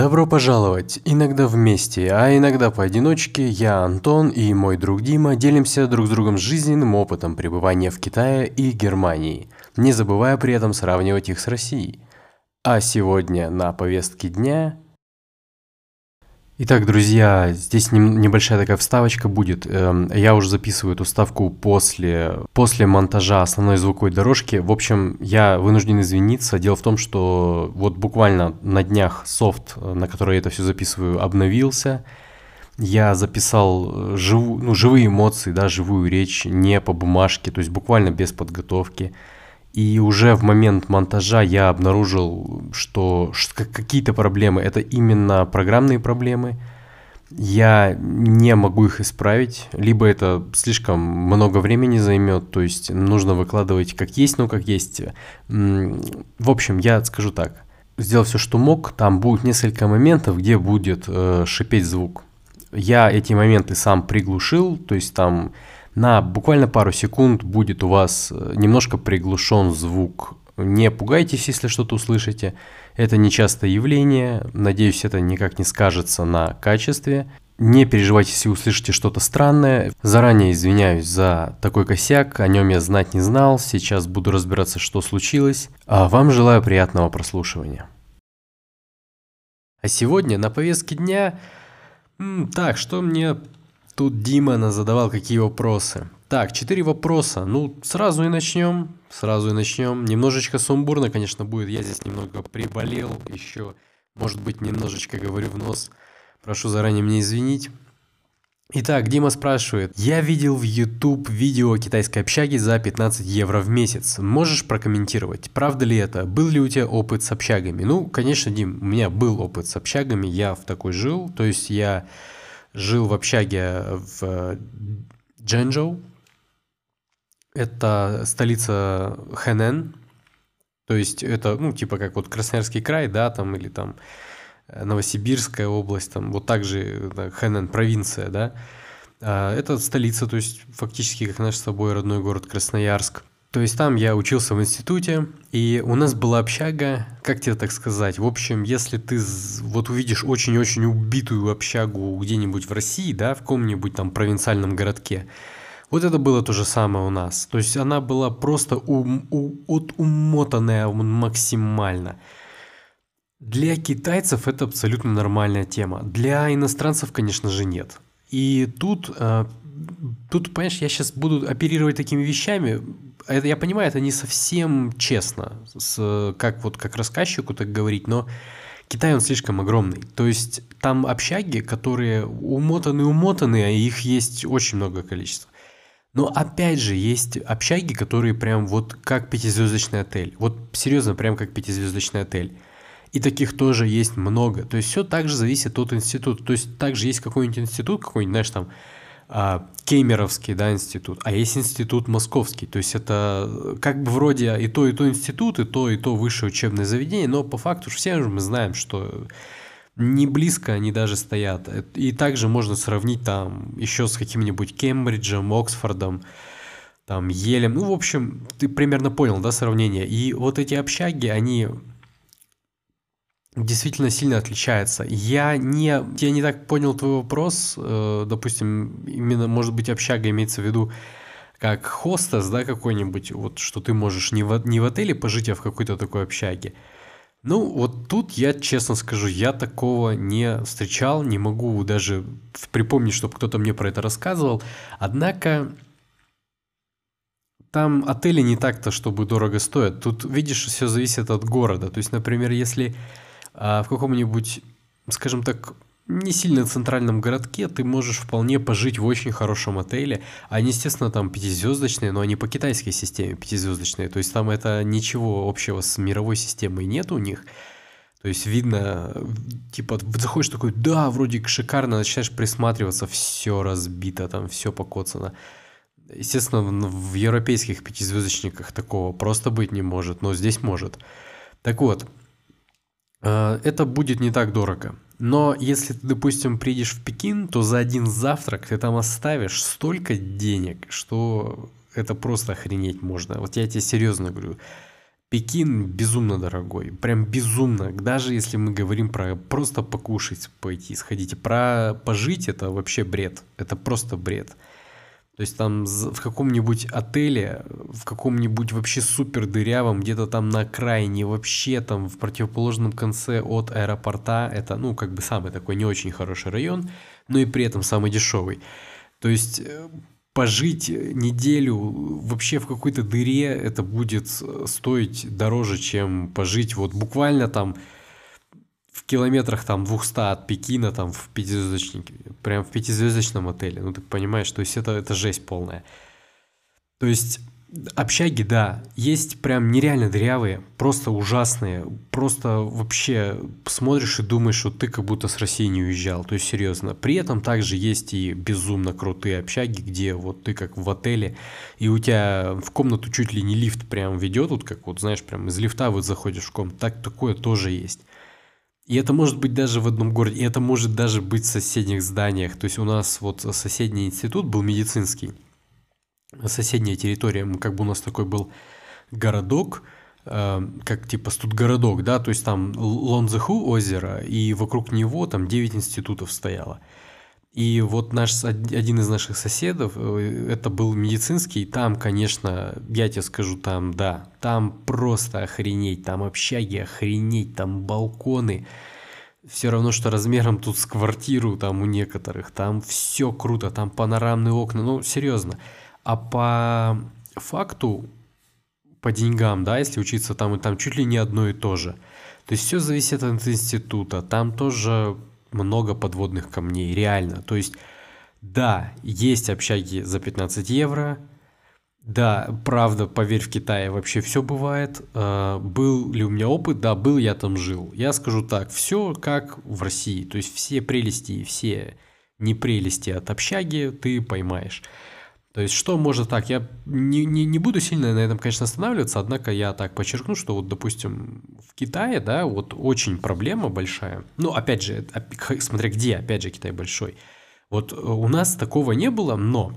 Добро пожаловать! Иногда вместе, а иногда поодиночке я, Антон и мой друг Дима делимся друг с другом жизненным опытом пребывания в Китае и Германии, не забывая при этом сравнивать их с Россией. А сегодня на повестке дня Итак, друзья, здесь небольшая такая вставочка будет. Эм, я уже записываю эту вставку после, после монтажа основной звуковой дорожки. В общем, я вынужден извиниться. Дело в том, что вот буквально на днях софт, на который я это все записываю, обновился. Я записал жив, ну, живые эмоции, да, живую речь, не по бумажке, то есть буквально без подготовки. И уже в момент монтажа я обнаружил, что какие-то проблемы, это именно программные проблемы. Я не могу их исправить, либо это слишком много времени займет, то есть нужно выкладывать как есть, но как есть. В общем, я скажу так. Сделал все, что мог, там будет несколько моментов, где будет э, шипеть звук. Я эти моменты сам приглушил, то есть там на буквально пару секунд будет у вас э, немножко приглушен звук. Не пугайтесь, если что-то услышите. Это нечастое явление. Надеюсь, это никак не скажется на качестве. Не переживайте, если услышите что-то странное. Заранее извиняюсь за такой косяк, о нем я знать не знал. Сейчас буду разбираться, что случилось. А вам желаю приятного прослушивания. А сегодня на повестке дня... Так, что мне Тут Дима задавал какие вопросы. Так, четыре вопроса. Ну, сразу и начнем. Сразу и начнем. Немножечко сумбурно, конечно, будет. Я здесь немного приболел еще. Может быть, немножечко говорю в нос. Прошу заранее мне извинить. Итак, Дима спрашивает. Я видел в YouTube видео китайской общаги за 15 евро в месяц. Можешь прокомментировать, правда ли это? Был ли у тебя опыт с общагами? Ну, конечно, Дим, у меня был опыт с общагами. Я в такой жил. То есть я жил в общаге в Джэнчжоу. Это столица Хэнэн. То есть это, ну, типа как вот Красноярский край, да, там, или там э, Новосибирская область, там, вот так же Хэнэн провинция, да. А, это столица, то есть фактически как наш с тобой родной город Красноярск. То есть там я учился в институте, и у нас была общага, как тебе так сказать, в общем, если ты вот увидишь очень-очень убитую общагу где-нибудь в России, да, в каком-нибудь там провинциальном городке, вот это было то же самое у нас. То есть она была просто ум, у, от умотанная максимально. Для китайцев это абсолютно нормальная тема. Для иностранцев, конечно же, нет. И тут, э, тут, понимаешь, я сейчас буду оперировать такими вещами, это, я понимаю, это не совсем честно, с, как вот как рассказчику так говорить, но Китай, он слишком огромный. То есть там общаги, которые умотаны-умотаны, а их есть очень много количества. Но опять же, есть общаги, которые прям вот как пятизвездочный отель. Вот серьезно, прям как пятизвездочный отель. И таких тоже есть много. То есть все также зависит от института. То есть также есть какой-нибудь институт, какой-нибудь, знаешь, там а, Кеймеровский, да, институт, а есть институт московский. То есть это э, как бы вроде и то, и то институт, и то, и то высшее учебное заведение, но по факту все же мы знаем, что не близко они даже стоят. И также можно сравнить там еще с каким-нибудь Кембриджем, Оксфордом, там Елем. Ну, в общем, ты примерно понял, да, сравнение. И вот эти общаги, они действительно сильно отличается. Я не, я не так понял твой вопрос. Э, допустим, именно, может быть, общага имеется в виду как хостес, да, какой-нибудь, вот что ты можешь не в, не в отеле пожить, а в какой-то такой общаге. Ну, вот тут я честно скажу, я такого не встречал, не могу даже припомнить, чтобы кто-то мне про это рассказывал. Однако там отели не так-то, чтобы дорого стоят. Тут, видишь, все зависит от города. То есть, например, если а в каком-нибудь, скажем так, не сильно центральном городке ты можешь вполне пожить в очень хорошем отеле. Они, естественно, там пятизвездочные, но они по китайской системе пятизвездочные. То есть там это ничего общего с мировой системой нет у них. То есть видно, типа, заходишь такой, да, вроде шикарно, начинаешь присматриваться, все разбито, там все покоцано. Естественно, в европейских пятизвездочниках такого просто быть не может, но здесь может. Так вот, это будет не так дорого. Но если ты, допустим, приедешь в Пекин, то за один завтрак ты там оставишь столько денег, что это просто охренеть можно. Вот я тебе серьезно говорю. Пекин безумно дорогой, прям безумно. Даже если мы говорим про просто покушать, пойти, сходить, про пожить, это вообще бред. Это просто бред. То есть там в каком-нибудь отеле, в каком-нибудь вообще супер дырявом, где-то там на окраине, вообще там в противоположном конце от аэропорта, это, ну, как бы самый такой не очень хороший район, но и при этом самый дешевый. То есть э, пожить неделю вообще в какой-то дыре, это будет стоить дороже, чем пожить вот буквально там в километрах там 200 от Пекина, там в пятизвездочнике, прям в пятизвездочном отеле. Ну, ты понимаешь, то есть это, это жесть полная. То есть Общаги, да, есть прям нереально дрявые, просто ужасные, просто вообще смотришь и думаешь, что ты как будто с России не уезжал, то есть серьезно. При этом также есть и безумно крутые общаги, где вот ты как в отеле, и у тебя в комнату чуть ли не лифт прям ведет, вот как вот, знаешь, прям из лифта вот заходишь в комнату, так такое тоже есть. И это может быть даже в одном городе, и это может даже быть в соседних зданиях. То есть у нас вот соседний институт был медицинский, соседняя территория, как бы у нас такой был городок, э, как типа студгородок, да, то есть там Лонзеху озеро, и вокруг него там 9 институтов стояло. И вот наш, один из наших соседов, э, это был медицинский, там, конечно, я тебе скажу, там, да, там просто охренеть, там общаги охренеть, там балконы, все равно, что размером тут с квартиру там у некоторых, там все круто, там панорамные окна, ну, серьезно. А по факту, по деньгам, да, если учиться там и там, чуть ли не одно и то же. То есть все зависит от института. Там тоже много подводных камней, реально. То есть, да, есть общаги за 15 евро, да, правда, поверь, в Китае вообще все бывает. А, был ли у меня опыт? Да, был, я там жил. Я скажу так, все как в России. То есть все прелести и все непрелести от общаги ты поймаешь. То есть, что может так? Я не, не, не буду сильно на этом, конечно, останавливаться, однако я так подчеркну, что вот, допустим, в Китае, да, вот очень проблема большая. Ну, опять же, смотря где, опять же, Китай большой. Вот э, у нас такого не было, но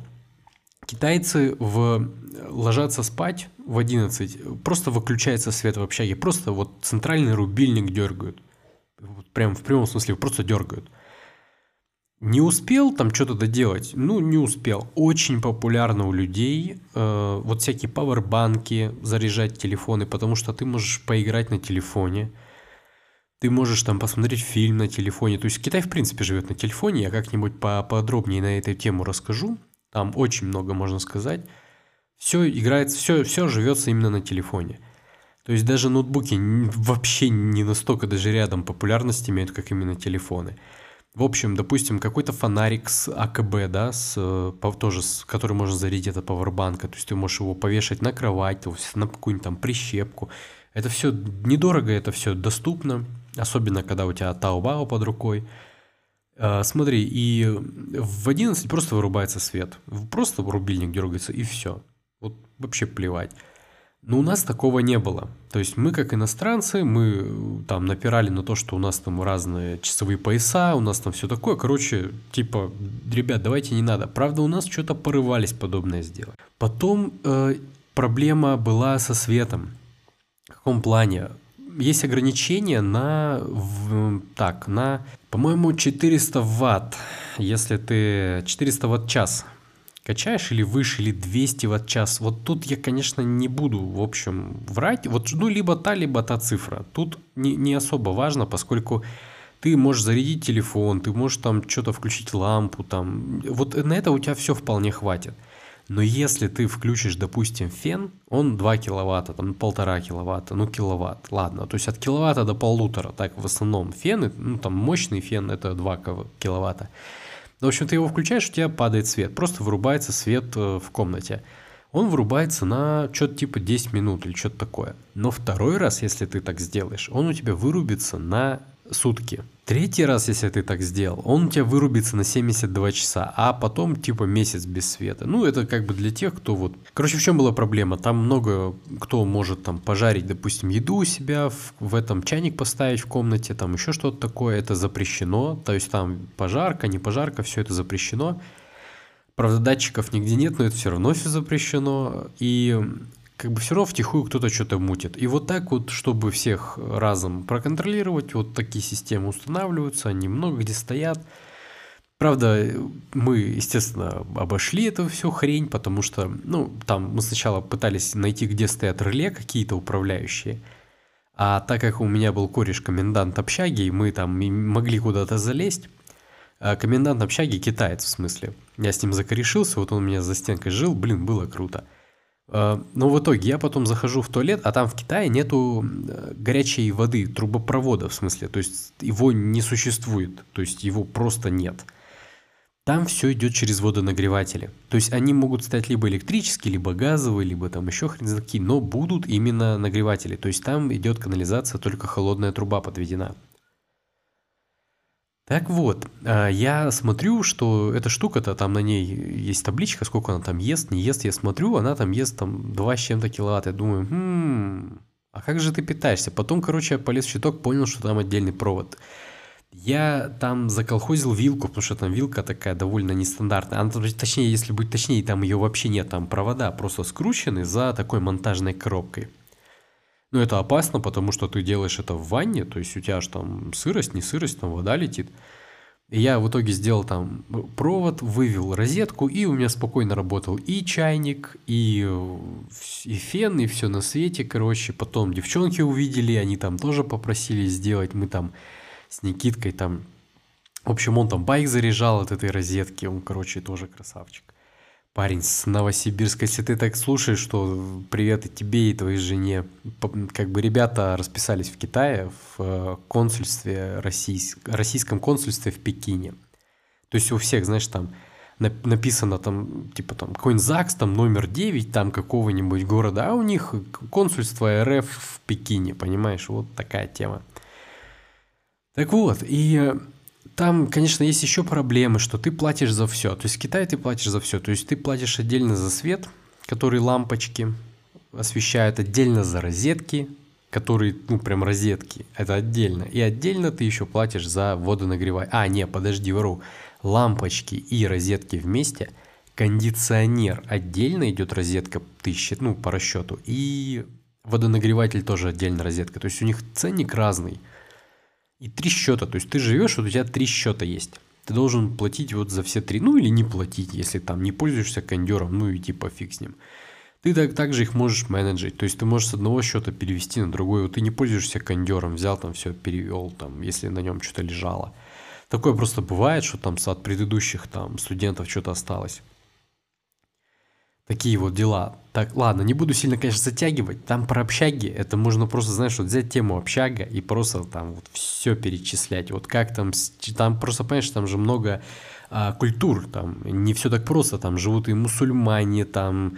китайцы в, ложатся спать в 11, просто выключается свет в общаге, просто вот центральный рубильник дергают. Вот прям в прямом смысле, просто дергают. Не успел там что-то доделать? Ну, не успел. Очень популярно у людей э, вот всякие пауэрбанки, заряжать телефоны, потому что ты можешь поиграть на телефоне, ты можешь там посмотреть фильм на телефоне. То есть Китай, в принципе, живет на телефоне. Я как-нибудь поподробнее на эту тему расскажу. Там очень много можно сказать. Все играется, все, все живется именно на телефоне. То есть даже ноутбуки вообще не настолько даже рядом популярность имеют, как именно телефоны. В общем, допустим, какой-то фонарик с АКБ, да, с, тоже, с, который можно зарядить от пауэрбанка, то есть ты можешь его повешать на кровать, на какую-нибудь там прищепку. Это все недорого, это все доступно, особенно когда у тебя Таобао под рукой. А, смотри, и в 11 просто вырубается свет, просто рубильник дергается и все. Вот вообще плевать. Но у нас такого не было. То есть мы как иностранцы, мы э, там напирали на то, что у нас там разные часовые пояса, у нас там все такое. Короче, типа, ребят, давайте не надо. Правда, у нас что-то порывались подобное сделать. Потом э, проблема была со светом. В каком плане? Есть ограничения на, в, так, на, по-моему, 400 ватт. Если ты 400 ватт час качаешь или выше, или 200 ватт час. Вот тут я, конечно, не буду, в общем, врать. Вот, ну, либо та, либо та цифра. Тут не, не особо важно, поскольку ты можешь зарядить телефон, ты можешь там что-то включить лампу, там. Вот на это у тебя все вполне хватит. Но если ты включишь, допустим, фен, он 2 киловатта, там полтора киловатта, ну киловатт, ладно. То есть от киловатта до полутора, так в основном фены, ну там мощный фен это 2 киловатта. В общем, ты его включаешь, у тебя падает свет. Просто вырубается свет э, в комнате. Он вырубается на что-то типа 10 минут или что-то такое. Но второй раз, если ты так сделаешь, он у тебя вырубится на сутки. Третий раз, если ты так сделал, он у тебя вырубится на 72 часа, а потом типа месяц без света. Ну, это как бы для тех, кто вот... Короче, в чем была проблема? Там много кто может там пожарить, допустим, еду у себя, в, в этом чайник поставить в комнате, там еще что-то такое, это запрещено. То есть там пожарка, не пожарка, все это запрещено. Правда, датчиков нигде нет, но это все равно все запрещено. И как бы все равно втихую кто-то что-то мутит. И вот так вот, чтобы всех разом проконтролировать, вот такие системы устанавливаются, они много где стоят. Правда, мы, естественно, обошли эту всю хрень, потому что, ну, там мы сначала пытались найти, где стоят реле какие-то управляющие. А так как у меня был кореш комендант общаги, и мы там могли куда-то залезть, а комендант общаги китаец, в смысле. Я с ним закорешился, вот он у меня за стенкой жил, блин, было круто. А, но в итоге я потом захожу в туалет, а там в Китае нету э, горячей воды, трубопровода в смысле, то есть его не существует, то есть его просто нет. Там все идет через водонагреватели. То есть они могут стать либо электрические, либо газовые, либо там еще хрен какие, но будут именно нагреватели. То есть там идет канализация, только холодная труба подведена. Так вот, а, я смотрю, что эта штука-то, там на ней есть табличка, сколько она там ест, не ест. Я смотрю, она там ест там 2 с чем-то киловатт. Я думаю, хм, а как же ты питаешься? Потом, короче, я полез в щиток, понял, что там отдельный провод. Я там заколхозил вилку, потому что там вилка такая довольно нестандартная. Она, точнее, если быть точнее, там ее вообще нет, там провода просто скручены за такой монтажной коробкой. Но это опасно, потому что ты делаешь это в ванне, то есть у тебя же там сырость, не сырость, там вода летит. И я в итоге сделал там провод, вывел розетку, и у меня спокойно работал и чайник, и, и фен, и все на свете, короче. Потом девчонки увидели, они там тоже попросили сделать, мы там с Никиткой там... В общем, он там байк заряжал от этой розетки, он, короче, тоже красавчик. Парень с Новосибирска, если ты так слушаешь, что привет и тебе, и твоей жене. Как бы ребята расписались в Китае, в э, консульстве, российск... российском консульстве в Пекине. То есть у всех, знаешь, там написано там, типа там, какой-нибудь ЗАГС, там номер 9, там какого-нибудь города, а у них консульство РФ в Пекине, понимаешь, вот такая тема. Так вот, и э, там, конечно, есть еще проблемы, что ты платишь за все. То есть в Китае ты платишь за все. То есть ты платишь отдельно за свет, который лампочки освещают, отдельно за розетки, которые, ну, прям розетки, это отдельно. И отдельно ты еще платишь за водонагревание. А, не, подожди, вру. Лампочки и розетки вместе. Кондиционер отдельно идет розетка тысячи, ну, по расчету. И водонагреватель тоже отдельно розетка. То есть у них ценник разный. И три счета, то есть ты живешь, вот у тебя три счета есть. Ты должен платить вот за все три, ну или не платить, если там не пользуешься кондером, ну и типа фиг с ним. Ты так, также их можешь менеджить, то есть ты можешь с одного счета перевести на другой, вот ты не пользуешься кондером, взял там все, перевел там, если на нем что-то лежало. Такое просто бывает, что там от предыдущих там студентов что-то осталось. Такие вот дела. Так, ладно, не буду сильно, конечно, затягивать. Там про общаги, это можно просто, знаешь, вот взять тему общага и просто там вот все перечислять. Вот как там, там просто, понимаешь, там же много а, культур, там не все так просто, там живут и мусульмане, там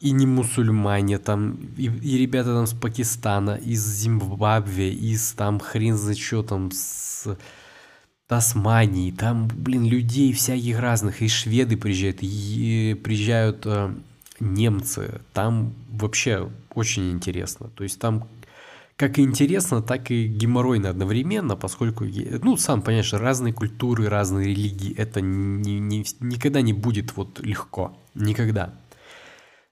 и не мусульмане, там и, и ребята там с Пакистана, из Зимбабве, из там хрен за что там с Тасмании, там, блин, людей всяких разных, и шведы приезжают, и приезжают э, немцы, там вообще очень интересно. То есть там как интересно, так и геморройно одновременно, поскольку, ну, сам понимаешь, разные культуры, разные религии, это не, не, никогда не будет вот легко, никогда.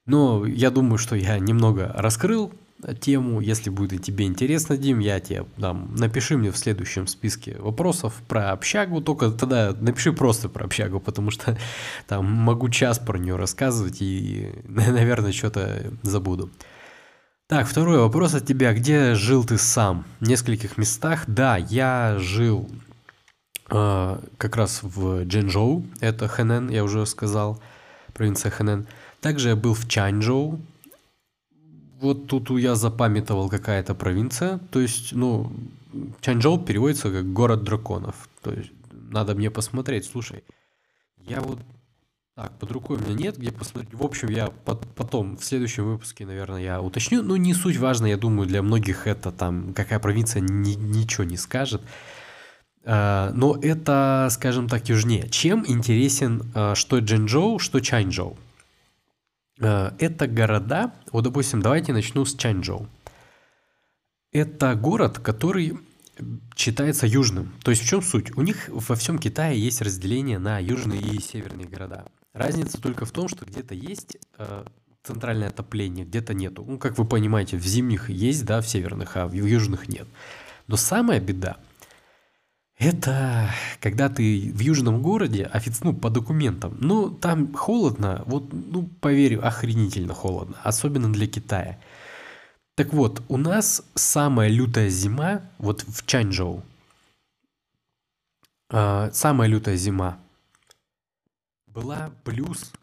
Но я думаю, что я немного раскрыл тему. Если будет и тебе интересно, Дим, я тебе дам. Напиши мне в следующем списке вопросов про общагу. Только тогда напиши просто про общагу, потому что там могу час про нее рассказывать и, наверное, что-то забуду. Так, второй вопрос от тебя. Где жил ты сам? В нескольких местах. Да, я жил э, как раз в Джинжоу, это Хэнэн, я уже сказал, провинция Хэнэн. Также я был в Чанчжоу, вот тут я запамятовал какая-то провинция. То есть, ну, Чанчжоу переводится как город драконов. То есть, надо мне посмотреть. Слушай, я вот так, под рукой у меня нет, где посмотреть. В общем, я под, потом, в следующем выпуске, наверное, я уточню. Ну, не суть важно, я думаю, для многих это там, какая провинция, ни, ничего не скажет. А, но это, скажем так, южнее. Чем интересен а, что Джинчжоу, что Чанчжоу? Э, это города, вот допустим, давайте начну с Чанчжоу. Это город, который считается южным. То есть в чем суть? У них во всем Китае есть разделение на южные и северные города. Разница только в том, что где-то есть э, центральное отопление, где-то нету. Ну, как вы понимаете, в зимних есть, да, в северных, а в южных нет. Но самая беда – это когда ты в южном городе, офици... ну, по документам, ну, там холодно, вот, ну, поверь, охренительно холодно, особенно для Китая. Так вот, у нас самая лютая зима, вот в Чанчжоу, э, самая лютая зима была плюс,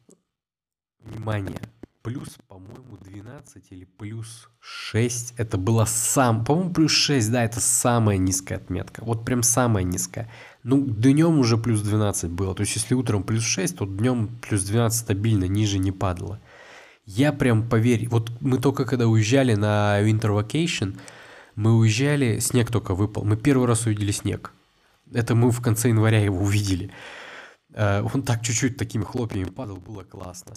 внимание, плюс, по-моему, 12 или плюс 6. Это было сам, по-моему, плюс 6, да, это самая низкая отметка. Вот прям самая низкая. Ну, днем уже плюс 12 было. То есть, если утром плюс 6, то днем плюс 12 стабильно, ниже не падало. Я прям поверь, вот мы только когда уезжали на Winter Vacation, мы уезжали, снег только выпал. Мы первый раз увидели снег. Это мы в конце января его увидели. Э, он так чуть-чуть такими хлопьями падал, было классно.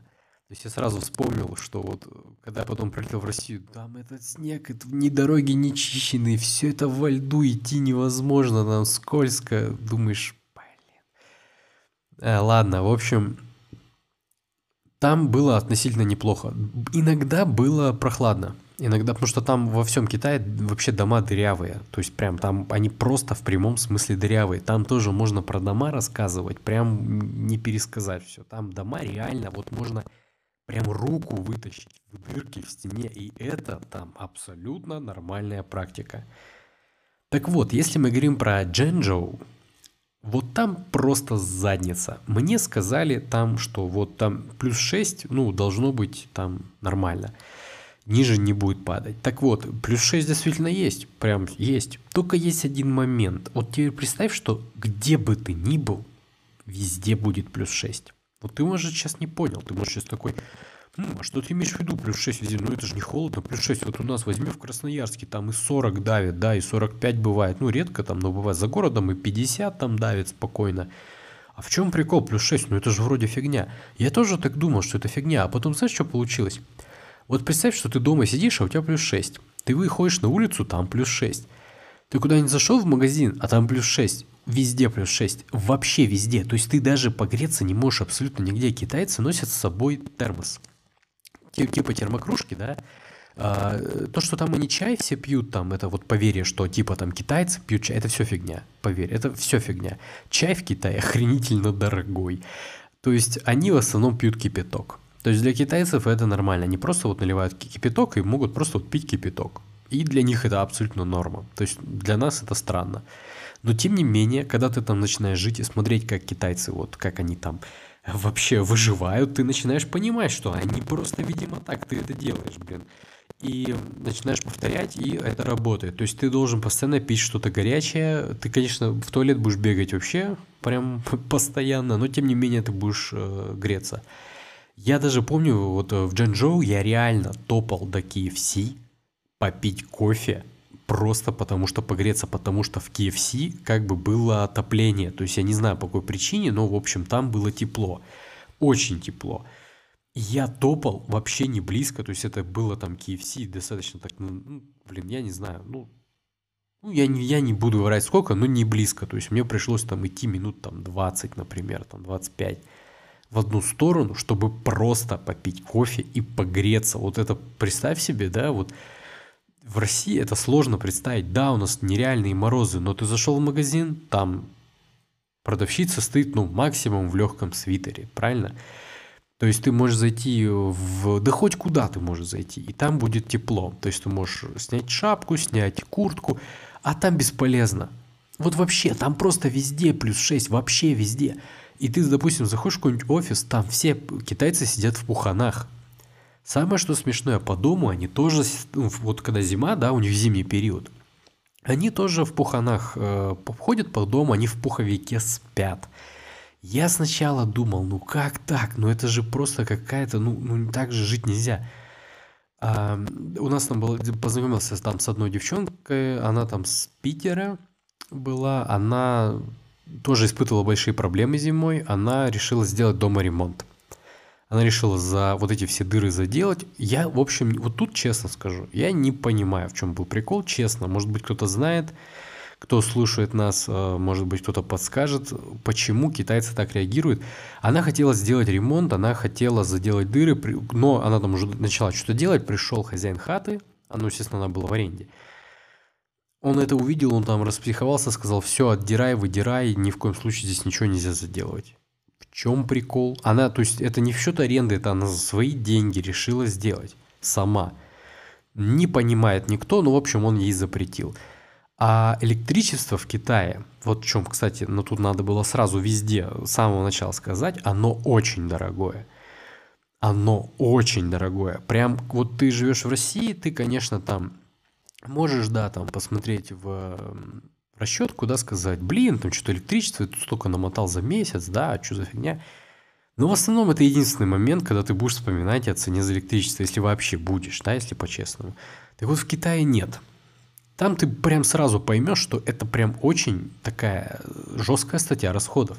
То есть я сразу вспомнил, что вот когда я потом прилетел в Россию, там этот снег, это ни дороги не чищенные, все это во льду идти невозможно, там скользко, думаешь, блин. А, ладно, в общем, там было относительно неплохо. Иногда было прохладно. Иногда, потому что там во всем Китае вообще дома дырявые. То есть прям там они просто в прямом смысле дырявые. Там тоже можно про дома рассказывать, прям не пересказать все. Там дома реально, вот можно прям руку вытащить в дырки в стене, и это там абсолютно нормальная практика. Так вот, если мы говорим про Дженджоу, вот там просто задница. Мне сказали там, что вот там плюс 6, ну, должно быть там нормально. Ниже не будет падать. Так вот, плюс 6 действительно есть. Прям есть. Только есть один момент. Вот теперь представь, что где бы ты ни был, везде будет плюс 6. Вот ты, может, сейчас не понял. Ты, может, сейчас такой, ну, а что ты имеешь в виду, плюс 6 везде? Ну, это же не холодно, плюс 6. Вот у нас возьми в Красноярске, там и 40 давит, да, и 45 бывает. Ну, редко там, но бывает за городом и 50 там давит спокойно. А в чем прикол плюс 6? Ну, это же вроде фигня. Я тоже так думал, что это фигня. А потом, знаешь, что получилось? Вот представь, что ты дома сидишь, а у тебя плюс 6. Ты выходишь на улицу, там плюс 6. Ты куда-нибудь зашел в магазин, а там плюс 6. Везде плюс 6. Вообще везде. То есть ты даже погреться не можешь абсолютно нигде. Китайцы носят с собой термос. Типа термокружки, да. А, то, что там они чай все пьют, там, это вот поверье, что типа там китайцы пьют чай, это все фигня. Поверь, это все фигня. Чай в Китае охренительно дорогой. То есть они в основном пьют кипяток. То есть для китайцев это нормально. Они просто вот наливают кипяток и могут просто вот пить кипяток. И для них это абсолютно норма. То есть для нас это странно. Но тем не менее, когда ты там начинаешь жить и смотреть, как китайцы, вот как они там вообще выживают, ты начинаешь понимать, что они просто, видимо, так ты это делаешь, блин. И начинаешь повторять, и это работает. То есть ты должен постоянно пить что-то горячее. Ты, конечно, в туалет будешь бегать вообще прям постоянно, но тем не менее ты будешь э, греться. Я даже помню, вот в Джанчжоу я реально топал до KFC попить кофе просто потому что погреться, потому что в KFC как бы было отопление. То есть я не знаю по какой причине, но в общем там было тепло. Очень тепло. Я топал вообще не близко, то есть это было там KFC достаточно так, ну, ну, блин, я не знаю, ну, ну я, не, я не буду врать сколько, но не близко, то есть мне пришлось там идти минут там 20, например, там 25 в одну сторону, чтобы просто попить кофе и погреться. Вот это представь себе, да, вот в России это сложно представить. Да, у нас нереальные морозы, но ты зашел в магазин, там продавщица стоит, ну, максимум в легком свитере, правильно? То есть ты можешь зайти в... Да хоть куда ты можешь зайти, и там будет тепло. То есть ты можешь снять шапку, снять куртку, а там бесполезно. Вот вообще, там просто везде плюс 6, вообще везде. И ты, допустим, заходишь в какой-нибудь офис, там все китайцы сидят в пуханах. Самое что смешное, по дому они тоже, ну, вот когда зима, да, у них зимний период, они тоже в пуханах э, ходят по дому, они в пуховике спят. Я сначала думал, ну как так? Ну это же просто какая-то, ну, ну так же жить нельзя. А, у нас там был, познакомился там с одной девчонкой, она там с Питера была, она тоже испытывала большие проблемы зимой, она решила сделать дома ремонт. Она решила за вот эти все дыры заделать. Я, в общем, вот тут честно скажу, я не понимаю, в чем был прикол, честно. Может быть, кто-то знает, кто слушает нас, э, может быть, кто-то подскажет, почему китайцы так реагируют. Она хотела сделать ремонт, она хотела заделать дыры, но она там уже начала что-то делать, пришел хозяин хаты, ну, естественно, она была в аренде. Он это увидел, он там распсиховался, сказал, все, отдирай, выдирай, ни в коем случае здесь ничего нельзя заделывать. Чем прикол? Она, то есть, это не в счет аренды, это она за свои деньги решила сделать сама. Не понимает никто, но, в общем, он ей запретил. А электричество в Китае, вот в чем, кстати, но тут надо было сразу везде, с самого начала сказать, оно очень дорогое. Оно очень дорогое. Прям вот ты живешь в России, ты, конечно, там можешь, да, там посмотреть в расчет, куда сказать, блин, там что-то электричество, ты столько намотал за месяц, да, а что за фигня. Но в основном это единственный момент, когда ты будешь вспоминать о цене за электричество, если вообще будешь, да, если по-честному. Так вот в Китае нет. Там ты прям сразу поймешь, что это прям очень такая жесткая статья расходов.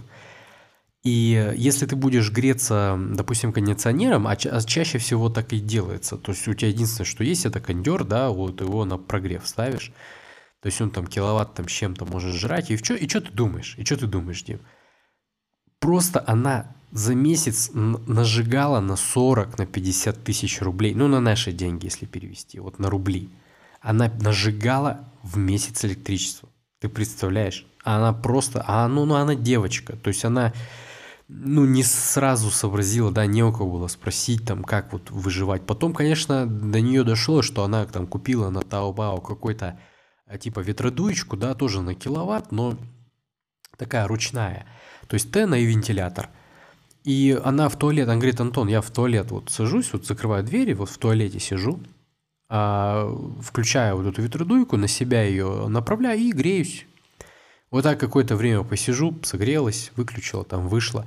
И если ты будешь греться, допустим, кондиционером, а, ча- а чаще всего так и делается, то есть у тебя единственное, что есть, это кондер, да, вот его на прогрев ставишь, то есть он там киловатт там с чем-то может жрать, и что и что ты думаешь? И что ты думаешь, Дим? Просто она за месяц нажигала на 40, на 50 тысяч рублей, ну на наши деньги, если перевести, вот на рубли. Она нажигала в месяц электричество. Ты представляешь? Она просто, а ну, ну она девочка, то есть она ну, не сразу сообразила, да, не у кого было спросить, там, как вот выживать. Потом, конечно, до нее дошло, что она там купила на Таобао какой-то типа ветродуечку, да, тоже на киловатт, но такая ручная. То есть тена и вентилятор. И она в туалет, она говорит, Антон, я в туалет вот сажусь, вот закрываю двери, вот в туалете сижу, а, включаю вот эту ветродуйку, на себя ее направляю и греюсь. Вот так какое-то время посижу, согрелась, выключила, там вышла.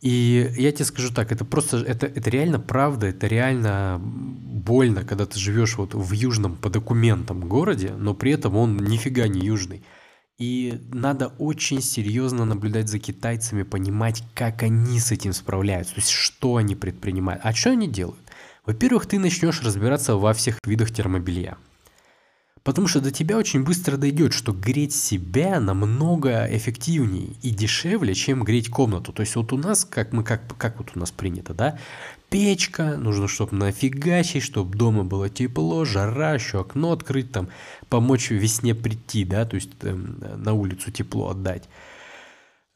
И я тебе скажу так, это просто, это, это реально правда, это реально больно, когда ты живешь вот в южном по документам городе, но при этом он нифига не южный. И надо очень серьезно наблюдать за китайцами, понимать, как они с этим справляются, то есть что они предпринимают. А что они делают? Во-первых, ты начнешь разбираться во всех видах термобелья. Потому что до тебя очень быстро дойдет, что греть себя намного эффективнее и дешевле, чем греть комнату. То есть вот у нас, как мы как, как вот у нас принято, да, печка, нужно, чтобы нафигачить, чтобы дома было тепло, жара, еще окно открыть, там, помочь весне прийти, да, то есть э, на улицу тепло отдать.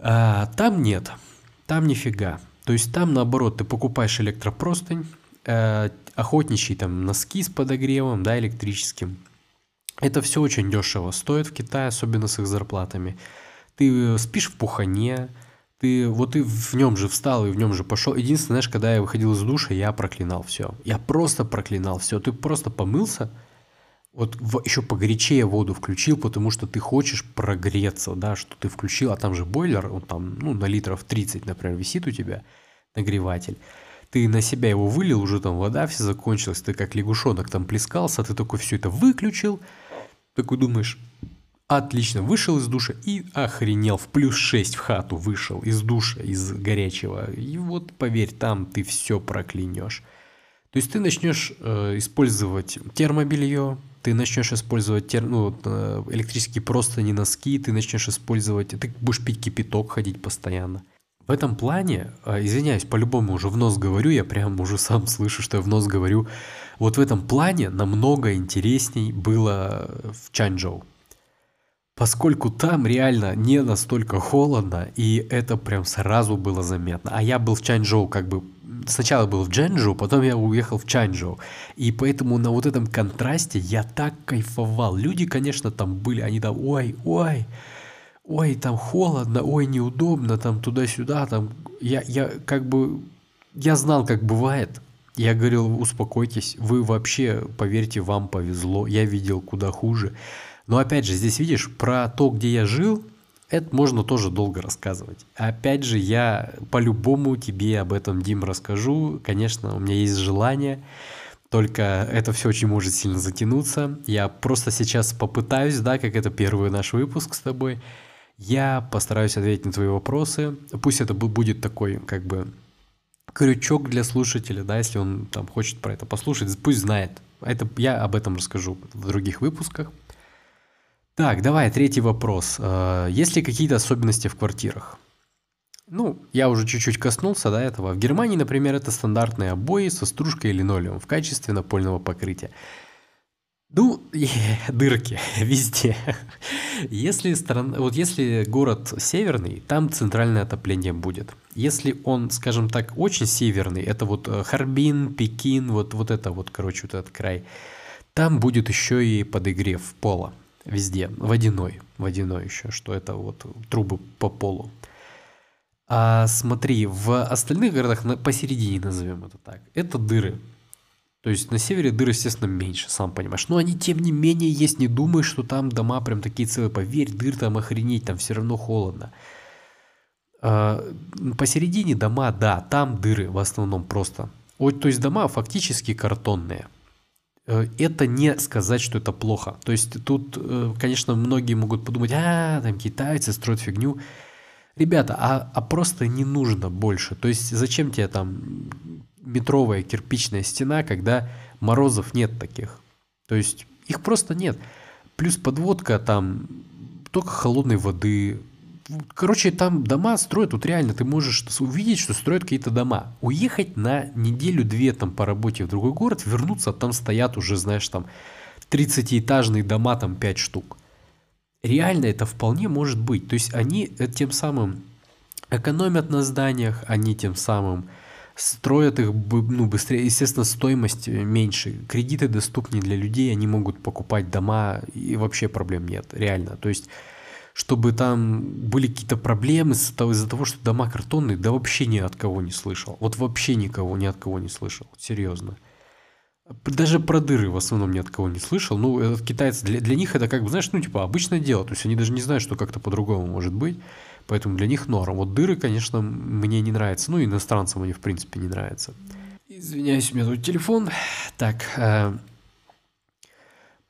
А, там нет, там нифига. То есть там наоборот, ты покупаешь электропростынь, э, охотничьи там носки с подогревом, да, электрическим, это все очень дешево стоит в Китае, особенно с их зарплатами. Ты спишь в пухане, ты вот ты в нем же встал и в нем же пошел. Единственное, знаешь, когда я выходил из душа, я проклинал все. Я просто проклинал все. Ты просто помылся, вот в, еще погорячее воду включил, потому что ты хочешь прогреться, да, что ты включил, а там же бойлер, он там, ну, на литров 30, например, висит у тебя, нагреватель ты на себя его вылил, уже там вода вся закончилась, ты как лягушонок там плескался, ты такой все это выключил, такой думаешь, отлично, вышел из душа и охренел, в плюс 6 в хату вышел из душа, из горячего, и вот поверь, там ты все проклянешь. То есть ты начнешь э, использовать термобелье, ты начнешь использовать тер, ну, э, электрические простыни, носки, ты начнешь использовать, ты будешь пить кипяток, ходить постоянно. В этом плане, а, извиняюсь, по-любому уже в нос говорю, я прям уже сам слышу, что я в нос говорю. Вот в этом плане намного интересней было в Чанчжоу. Поскольку там реально не настолько холодно, и это прям сразу было заметно. А я был в Чанчжоу как бы... Сначала был в Джэнчжоу, потом я уехал в Чанчжоу. И поэтому на вот этом контрасте я так кайфовал. Люди, конечно, там были, они там, ой, ой, ой, там холодно, ой, неудобно, там туда-сюда, там, я, я как бы, я знал, как бывает. Я говорил, успокойтесь, вы вообще, поверьте, вам повезло, я видел куда хуже. Но опять же, здесь видишь, про то, где я жил, это можно тоже долго рассказывать. Опять же, я по-любому тебе об этом, Дим, расскажу. Конечно, у меня есть желание, только это все очень может сильно затянуться. Я просто сейчас попытаюсь, да, как это первый наш выпуск с тобой, я постараюсь ответить на твои вопросы. Пусть это будет такой, как бы, крючок для слушателя, да, если он там хочет про это послушать, пусть знает. Это я об этом расскажу в других выпусках. Так, давай, третий вопрос. Э, есть ли какие-то особенности в квартирах? Ну, я уже чуть-чуть коснулся до этого. В Германии, например, это стандартные обои со стружкой и линолеум в качестве напольного покрытия. Ну, дырки везде. Если страна, вот если город северный, там центральное отопление будет. Если он, скажем так, очень северный, это вот э, Харбин, Пекин, вот, вот это вот, короче, вот этот край, там будет еще и подогрев пола везде, водяной, водяной еще, что это вот трубы по полу. А смотри, в остальных городах посередине назовем это так, это дыры. То есть на севере дыр, естественно, меньше, сам понимаешь. Но они, тем не менее, есть. Не думай, что там дома прям такие целые. Поверь, дыр там охренеть, там все равно холодно. А, посередине дома, да, там дыры в основном просто. То есть дома фактически картонные. Э, это не сказать, что это плохо. То есть тут, э, конечно, многие могут подумать, а, там китайцы строят фигню. Ребята, а, а просто не нужно больше. То есть зачем тебе там метровая кирпичная стена, когда морозов нет таких. То есть их просто нет. Плюс подводка там только холодной воды. Короче, там дома строят, вот реально ты можешь увидеть, что строят какие-то дома. Уехать на неделю-две там по работе в другой город, вернуться, там стоят уже, знаешь, там 30-этажные дома, там 5 штук. Реально это вполне может быть. То есть они э, тем самым экономят на зданиях, они тем самым строят их ну, быстрее. Естественно, стоимость э, меньше. Кредиты доступнее для людей, они могут покупать дома, и вообще проблем нет, реально. То есть, чтобы там были какие-то проблемы из-за того, что дома картонные, да вообще ни от кого не слышал. Вот вообще никого, ни от кого не слышал. Серьезно. Даже про дыры в основном ни от кого не слышал. Ну, этот китайцы, для, для них это как бы, знаешь, ну, типа, обычное дело. То есть, они даже не знают, что как-то по-другому может быть. Поэтому для них норм. Вот дыры, конечно, мне не нравятся. Ну, иностранцам они, в принципе, не нравятся. Извиняюсь, у меня тут телефон. Так, э,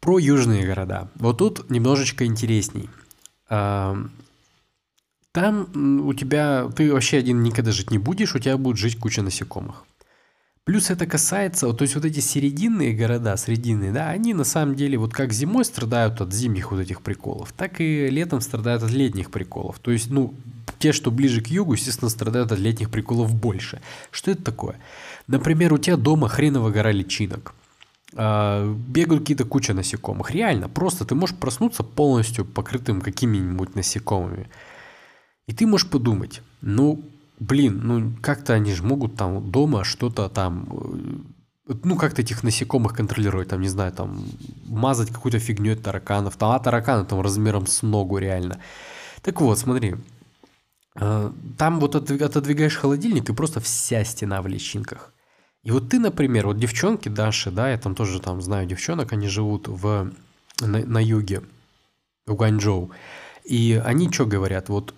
про южные города. Вот тут немножечко интересней. Э, там у тебя, ты вообще один никогда жить не будешь, у тебя будет жить куча насекомых. Плюс это касается, то есть вот эти серединные города, срединные, да, они на самом деле вот как зимой страдают от зимних вот этих приколов, так и летом страдают от летних приколов. То есть, ну, те, что ближе к югу, естественно, страдают от летних приколов больше. Что это такое? Например, у тебя дома хреново гора личинок. А, бегают какие-то куча насекомых. Реально, просто ты можешь проснуться полностью покрытым какими-нибудь насекомыми. И ты можешь подумать, ну, блин, ну как-то они же могут там дома что-то там, э, ну как-то этих насекомых контролировать, там, не знаю, там, мазать какую-то фигню от тараканов, там, а тараканы там размером с ногу реально. Так вот, смотри, э, там вот отодвигаешь холодильник, и просто вся стена в личинках. И вот ты, например, вот девчонки Даши, да, я там тоже там знаю девчонок, они живут в, на, на юге, в Гуанчжоу. И они что говорят, вот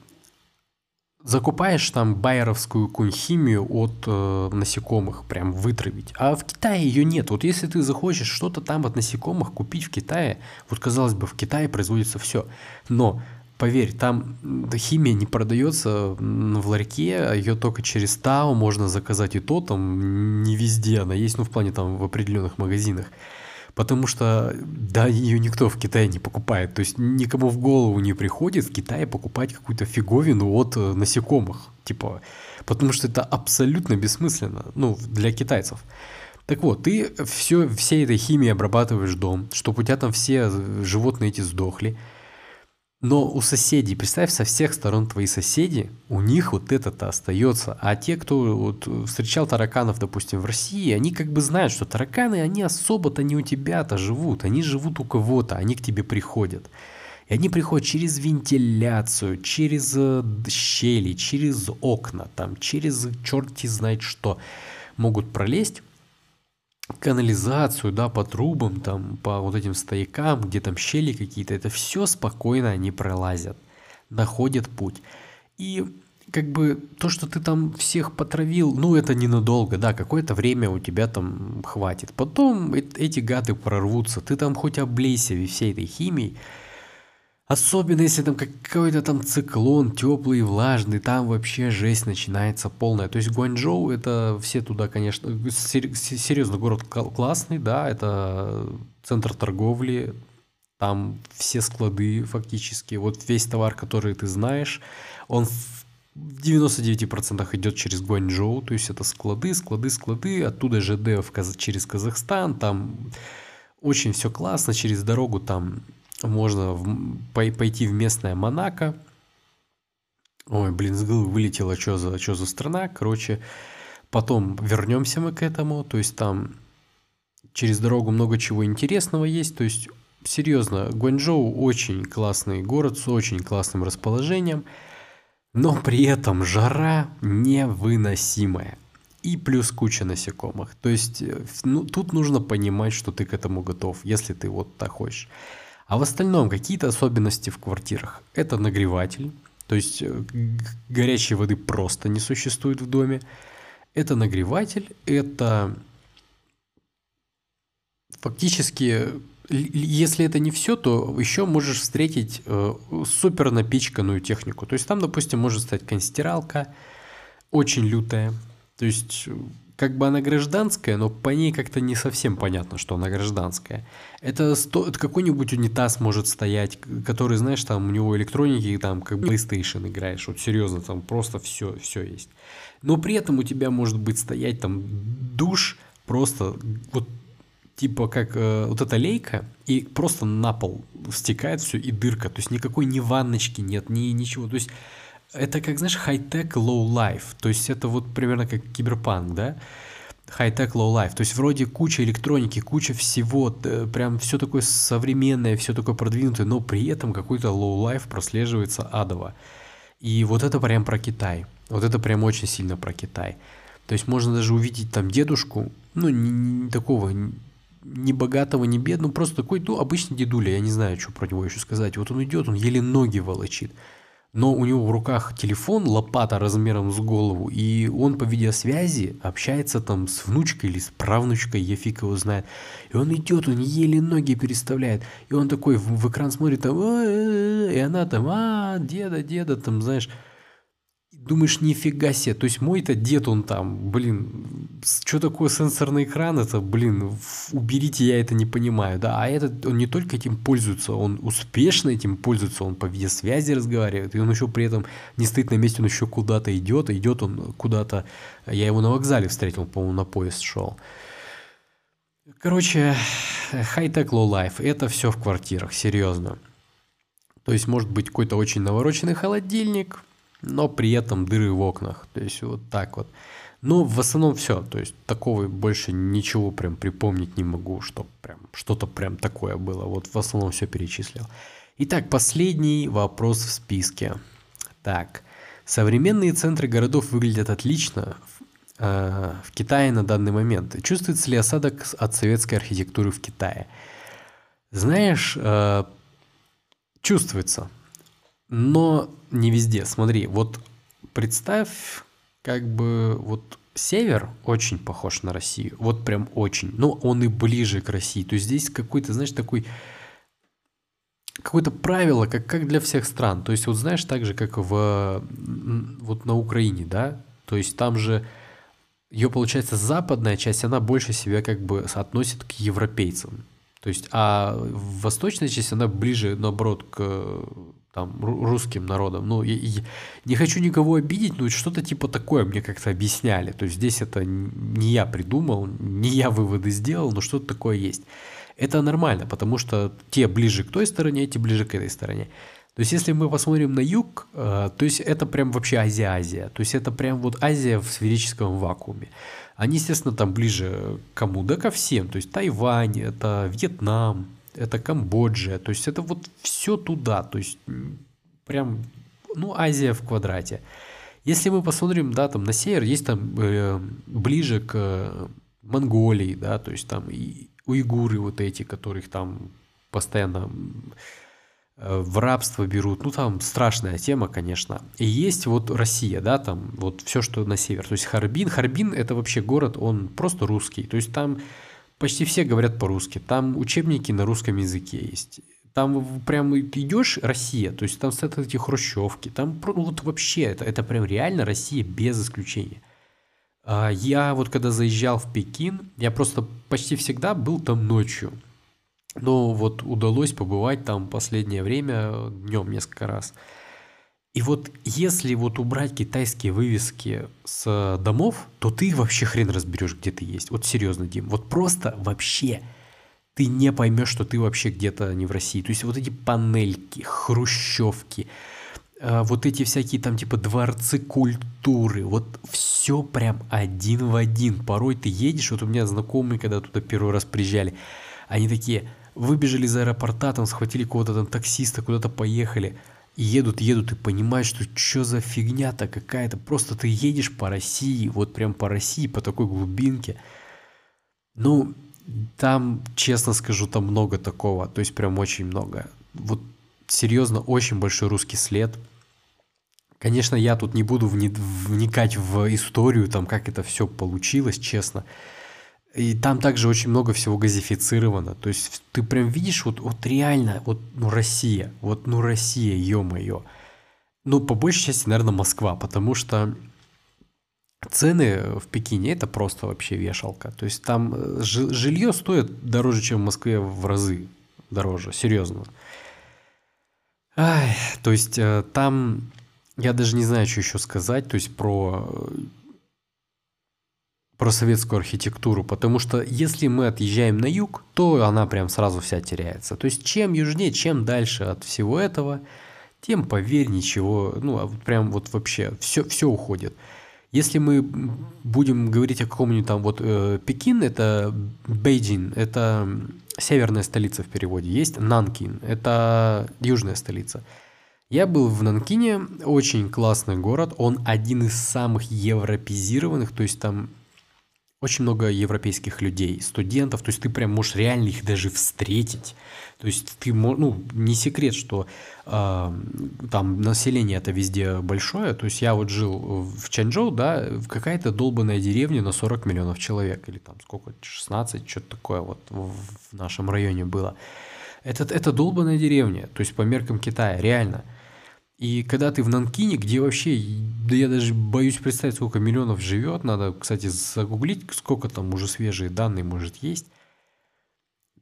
закупаешь там байеровскую химию от э, насекомых, прям вытравить. А в Китае ее нет. Вот если ты захочешь что-то там от насекомых купить в Китае, вот казалось бы, в Китае производится все. Но Поверь, там химия не продается в ларьке, ее только через Тао можно заказать и то, там не везде она есть, ну в плане там в определенных магазинах потому что, да, ее никто в Китае не покупает. То есть никому в голову не приходит в Китае покупать какую-то фиговину от э, насекомых. Типа, потому что это абсолютно бессмысленно, ну, для китайцев. Так вот, ты все, всей этой химией обрабатываешь дом, чтобы у тебя там все животные эти сдохли. Но у соседей, представь, со всех сторон твои соседи, у них вот это-то остается. А те, кто вот встречал тараканов, допустим, в России, они как бы знают, что тараканы, они особо-то не у тебя-то живут, они живут у кого-то, они к тебе приходят. И они приходят через вентиляцию, через э, щели, через окна, там, через черти знает что. Могут пролезть канализацию, да, по трубам, там, по вот этим стоякам, где там щели какие-то, это все спокойно они пролазят, находят путь. И как бы то, что ты там всех потравил, ну это ненадолго, да, какое-то время у тебя там хватит. Потом эти гады прорвутся, ты там хоть облейся всей этой химией, Особенно если там какой-то там циклон теплый, влажный, там вообще жесть начинается полная. То есть Гуанчжоу это все туда, конечно, серьезно город классный, да, это центр торговли, там все склады фактически, вот весь товар, который ты знаешь, он в 99% идет через Гуанчжоу, то есть это склады, склады, склады, оттуда ЖД в Каз... через Казахстан, там очень все классно, через дорогу там можно в... пойти в местное Монако. Ой, блин, с головы вылетело, что за, что за страна, короче, потом вернемся мы к этому, то есть там через дорогу много чего интересного есть, то есть серьезно, Гуанчжоу очень классный город с очень классным расположением, но при этом жара невыносимая. И плюс куча насекомых. То есть э, ну, тут нужно понимать, что ты к этому готов, если ты вот так хочешь. А в остальном какие-то особенности в квартирах. Это нагреватель, то есть э, горячей воды просто не существует в доме. Это нагреватель, это фактически если это не все, то еще можешь встретить э, супер напичканную технику. То есть там, допустим, может стать констиралка, очень лютая. То есть как бы она гражданская, но по ней как-то не совсем понятно, что она гражданская. Это, сто... это какой-нибудь унитаз может стоять, который, знаешь, там у него электроники, там как PlayStation играешь, вот серьезно, там просто все, все есть. Но при этом у тебя может быть стоять там душ, просто вот типа как э, вот эта лейка, и просто на пол стекает все, и дырка. То есть никакой ни ванночки нет, ни ничего. То есть это как, знаешь, хай-тек, low-life. То есть это вот примерно как киберпанк, да? Хай-тек, low-life. То есть вроде куча электроники, куча всего, прям все такое современное, все такое продвинутое, но при этом какой-то low-life прослеживается адово. И вот это прям про Китай. Вот это прям очень сильно про Китай. То есть можно даже увидеть там дедушку, ну, не, не такого ни богатого, ни бедного, просто такой, ну, обычный дедуля, я не знаю, что про него еще сказать. Вот он идет, он еле ноги волочит. Но у него в руках телефон, лопата размером с голову, и он по видеосвязи общается там с внучкой или с правнучкой, я фиг его знает. И он идет, он еле ноги переставляет. И он такой в, в экран смотрит, там, и она там, а, деда, деда, там, знаешь, думаешь, нифига себе, то есть мой-то дед, он там, блин, что такое сенсорный экран, это, блин, уберите, я это не понимаю, да, а этот, он не только этим пользуется, он успешно этим пользуется, он по видеосвязи разговаривает, и он еще при этом не стоит на месте, он еще куда-то идет, идет он куда-то, я его на вокзале встретил, по-моему, на поезд шел. Короче, high-tech, low-life, это все в квартирах, серьезно. То есть может быть какой-то очень навороченный холодильник, но при этом дыры в окнах. То есть вот так вот. Но в основном все. То есть такого больше ничего прям припомнить не могу, что прям что-то прям такое было. Вот в основном все перечислил. Итак, последний вопрос в списке. Так, современные центры городов выглядят отлично э, в Китае на данный момент. Чувствуется ли осадок от советской архитектуры в Китае? Знаешь, э, чувствуется. Но не везде. Смотри, вот представь, как бы вот север очень похож на Россию. Вот прям очень. Но он и ближе к России. То есть здесь какой-то, знаешь, такой какое-то правило, как, как для всех стран. То есть вот знаешь, так же, как в, вот на Украине, да? То есть там же ее, получается, западная часть, она больше себя как бы относит к европейцам. То есть, а восточная часть, она ближе, наоборот, к там, русским народом. Ну, я, я не хочу никого обидеть, но что-то типа такое мне как-то объясняли. То есть здесь это не я придумал, не я выводы сделал, но что-то такое есть. Это нормально, потому что те ближе к той стороне, те ближе к этой стороне. То есть, если мы посмотрим на юг, э, то есть это прям вообще Азия-Азия. То есть это прям вот Азия в сферическом вакууме. Они, естественно, там ближе к кому? Да ко всем. То есть Тайвань, это Вьетнам, это Камбоджа, то есть это вот все туда, то есть прям, ну, Азия в квадрате. Если мы посмотрим, да, там на север, есть там э, ближе к Монголии, да, то есть там и уйгуры вот эти, которых там постоянно э, в рабство берут, ну там страшная тема, конечно. И есть вот Россия, да, там вот все, что на север, то есть Харбин. Харбин это вообще город, он просто русский, то есть там почти все говорят по-русски. Там учебники на русском языке есть. Там прям идешь Россия, то есть там стоят эти хрущевки, там ну, вот вообще это, это прям реально Россия без исключения. А я вот когда заезжал в Пекин, я просто почти всегда был там ночью. Но вот удалось побывать там последнее время, днем несколько раз. И вот если вот убрать китайские вывески с домов, то ты вообще хрен разберешь, где ты есть. Вот серьезно, Дим. Вот просто вообще ты не поймешь, что ты вообще где-то не в России. То есть вот эти панельки, хрущевки, а, вот эти всякие там типа дворцы культуры, вот все прям один в один. Порой ты едешь, вот у меня знакомые, когда туда первый раз приезжали, они такие, выбежали из аэропорта, там схватили кого-то там таксиста, куда-то поехали, едут, едут, и понимаешь, что что за фигня-то какая-то. Просто ты едешь по России, вот прям по России, по такой глубинке. Ну, там, честно скажу, там много такого, то есть прям очень много. Вот серьезно, очень большой русский след. Конечно, я тут не буду вникать в историю, там, как это все получилось, честно. И там также очень много всего газифицировано. То есть ты прям видишь, вот, вот реально, вот ну Россия, вот ну Россия, ё-моё. Ну, по большей части, наверное, Москва, потому что цены в Пекине это просто вообще вешалка. То есть там э, жилье стоит дороже, чем в Москве в разы дороже, серьезно. Ай, то есть э, там я даже не знаю, что еще сказать, то есть про э, про советскую архитектуру, потому что если мы отъезжаем на юг, то она прям сразу вся теряется. То есть чем южнее, чем дальше от всего этого, тем, поверь, ничего, ну, а прям вот вообще все, все уходит. Если мы будем говорить о каком-нибудь там, вот э, Пекин, это Бейджин, это северная столица в переводе, есть Нанкин, это южная столица. Я был в Нанкине, очень классный город, он один из самых европезированных, то есть там очень много европейских людей, студентов, то есть ты прям можешь реально их даже встретить. То есть ты, ну, не секрет, что э, там население это везде большое. То есть я вот жил в Чанчжоу, да, какая-то долбанная деревня на 40 миллионов человек, или там сколько, 16, что-то такое вот в нашем районе было. Это, это долбанная деревня, то есть по меркам Китая, реально – и когда ты в Нанкине, где вообще, да я даже боюсь представить, сколько миллионов живет, надо, кстати, загуглить, сколько там уже свежие данные может есть,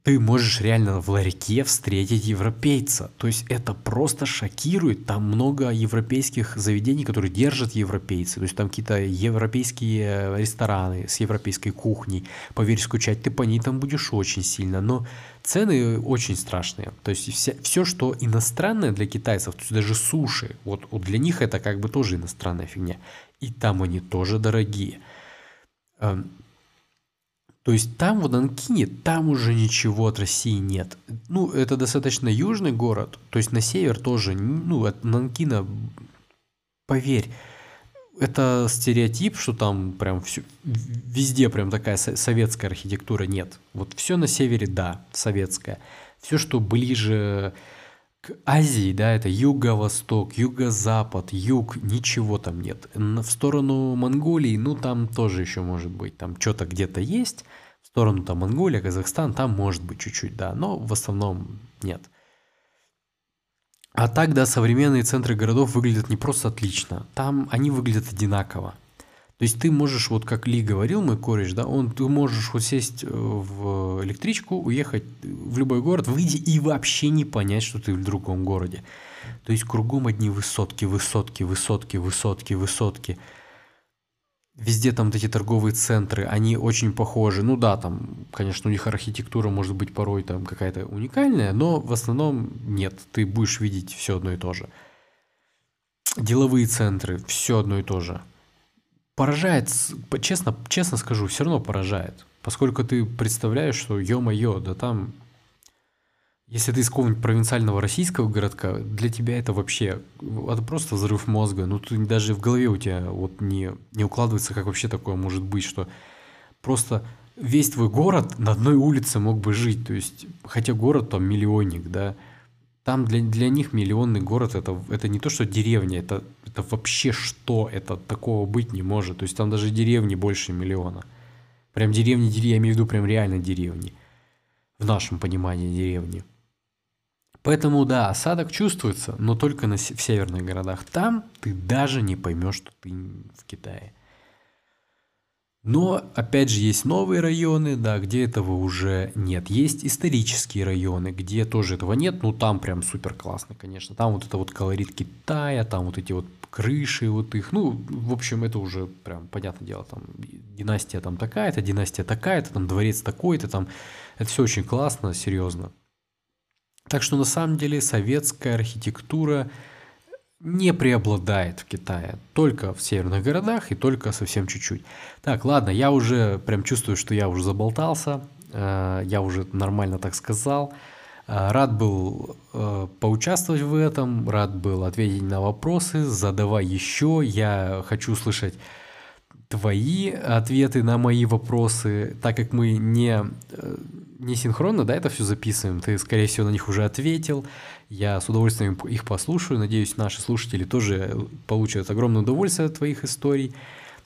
ты можешь реально в ларьке встретить европейца. То есть это просто шокирует. Там много европейских заведений, которые держат европейцы. То есть там какие-то европейские рестораны с европейской кухней. Поверь, скучать ты по ней там будешь очень сильно. Но цены очень страшные. То есть вся, все, что иностранное для китайцев, то есть даже суши, вот, вот для них это как бы тоже иностранная фигня. И там они тоже дорогие. То есть там, в Нанкине, там уже ничего от России нет. Ну, это достаточно южный город, то есть на север тоже, ну, от Нанкина, поверь, это стереотип, что там прям все, везде прям такая советская архитектура нет. Вот все на севере, да, советская. Все, что ближе к Азии, да, это юго-восток, юго-запад, юг, ничего там нет. В сторону Монголии, ну там тоже еще может быть, там что-то где-то есть. В сторону там Монголия, Казахстан, там может быть чуть-чуть, да, но в основном нет. А так, да, современные центры городов выглядят не просто отлично, там они выглядят одинаково. То есть ты можешь, вот как Ли говорил, мой кореш, да, он, ты можешь вот сесть э, в электричку, уехать в любой город, выйти и вообще не понять, что ты в другом городе. То есть кругом одни высотки, высотки, высотки, высотки, высотки. Везде там вот эти торговые центры, они очень похожи. Ну да, там, конечно, у них архитектура может быть порой там какая-то уникальная, но в основном нет, ты будешь видеть все одно и то же. Деловые центры, все одно и то же поражает, честно, честно скажу, все равно поражает. Поскольку ты представляешь, что ё-моё, да там, если ты из какого-нибудь провинциального российского городка, для тебя это вообще, это просто взрыв мозга. Ну, ты даже в голове у тебя вот не, не укладывается, как вообще такое может быть, что просто весь твой город на одной улице мог бы жить. То есть, хотя город там миллионник, да, там для, для них миллионный город это, это не то, что деревня, это, это вообще что, это такого быть не может. То есть там даже деревни больше миллиона. Прям деревни, я имею в виду прям реально деревни. В нашем понимании деревни. Поэтому да, осадок чувствуется, но только на, в северных городах. Там ты даже не поймешь, что ты в Китае. Но, опять же, есть новые районы, да, где этого уже нет. Есть исторические районы, где тоже этого нет, ну там прям супер классно, конечно. Там вот это вот колорит Китая, там вот эти вот крыши вот их, ну, в общем, это уже прям, понятное дело, там династия там такая-то, династия такая-то, там дворец такой-то, там, это все очень классно, серьезно. Так что на самом деле советская архитектура не преобладает в Китае, только в северных городах и только совсем чуть-чуть. Так, ладно, я уже прям чувствую, что я уже заболтался, э, я уже нормально так сказал. Э, рад был э, поучаствовать в этом, рад был ответить на вопросы, задавай еще, я хочу услышать твои ответы на мои вопросы, так как мы не, не синхронно, да, это все записываем, ты, скорее всего, на них уже ответил, я с удовольствием их послушаю. Надеюсь, наши слушатели тоже получат огромное удовольствие от твоих историй.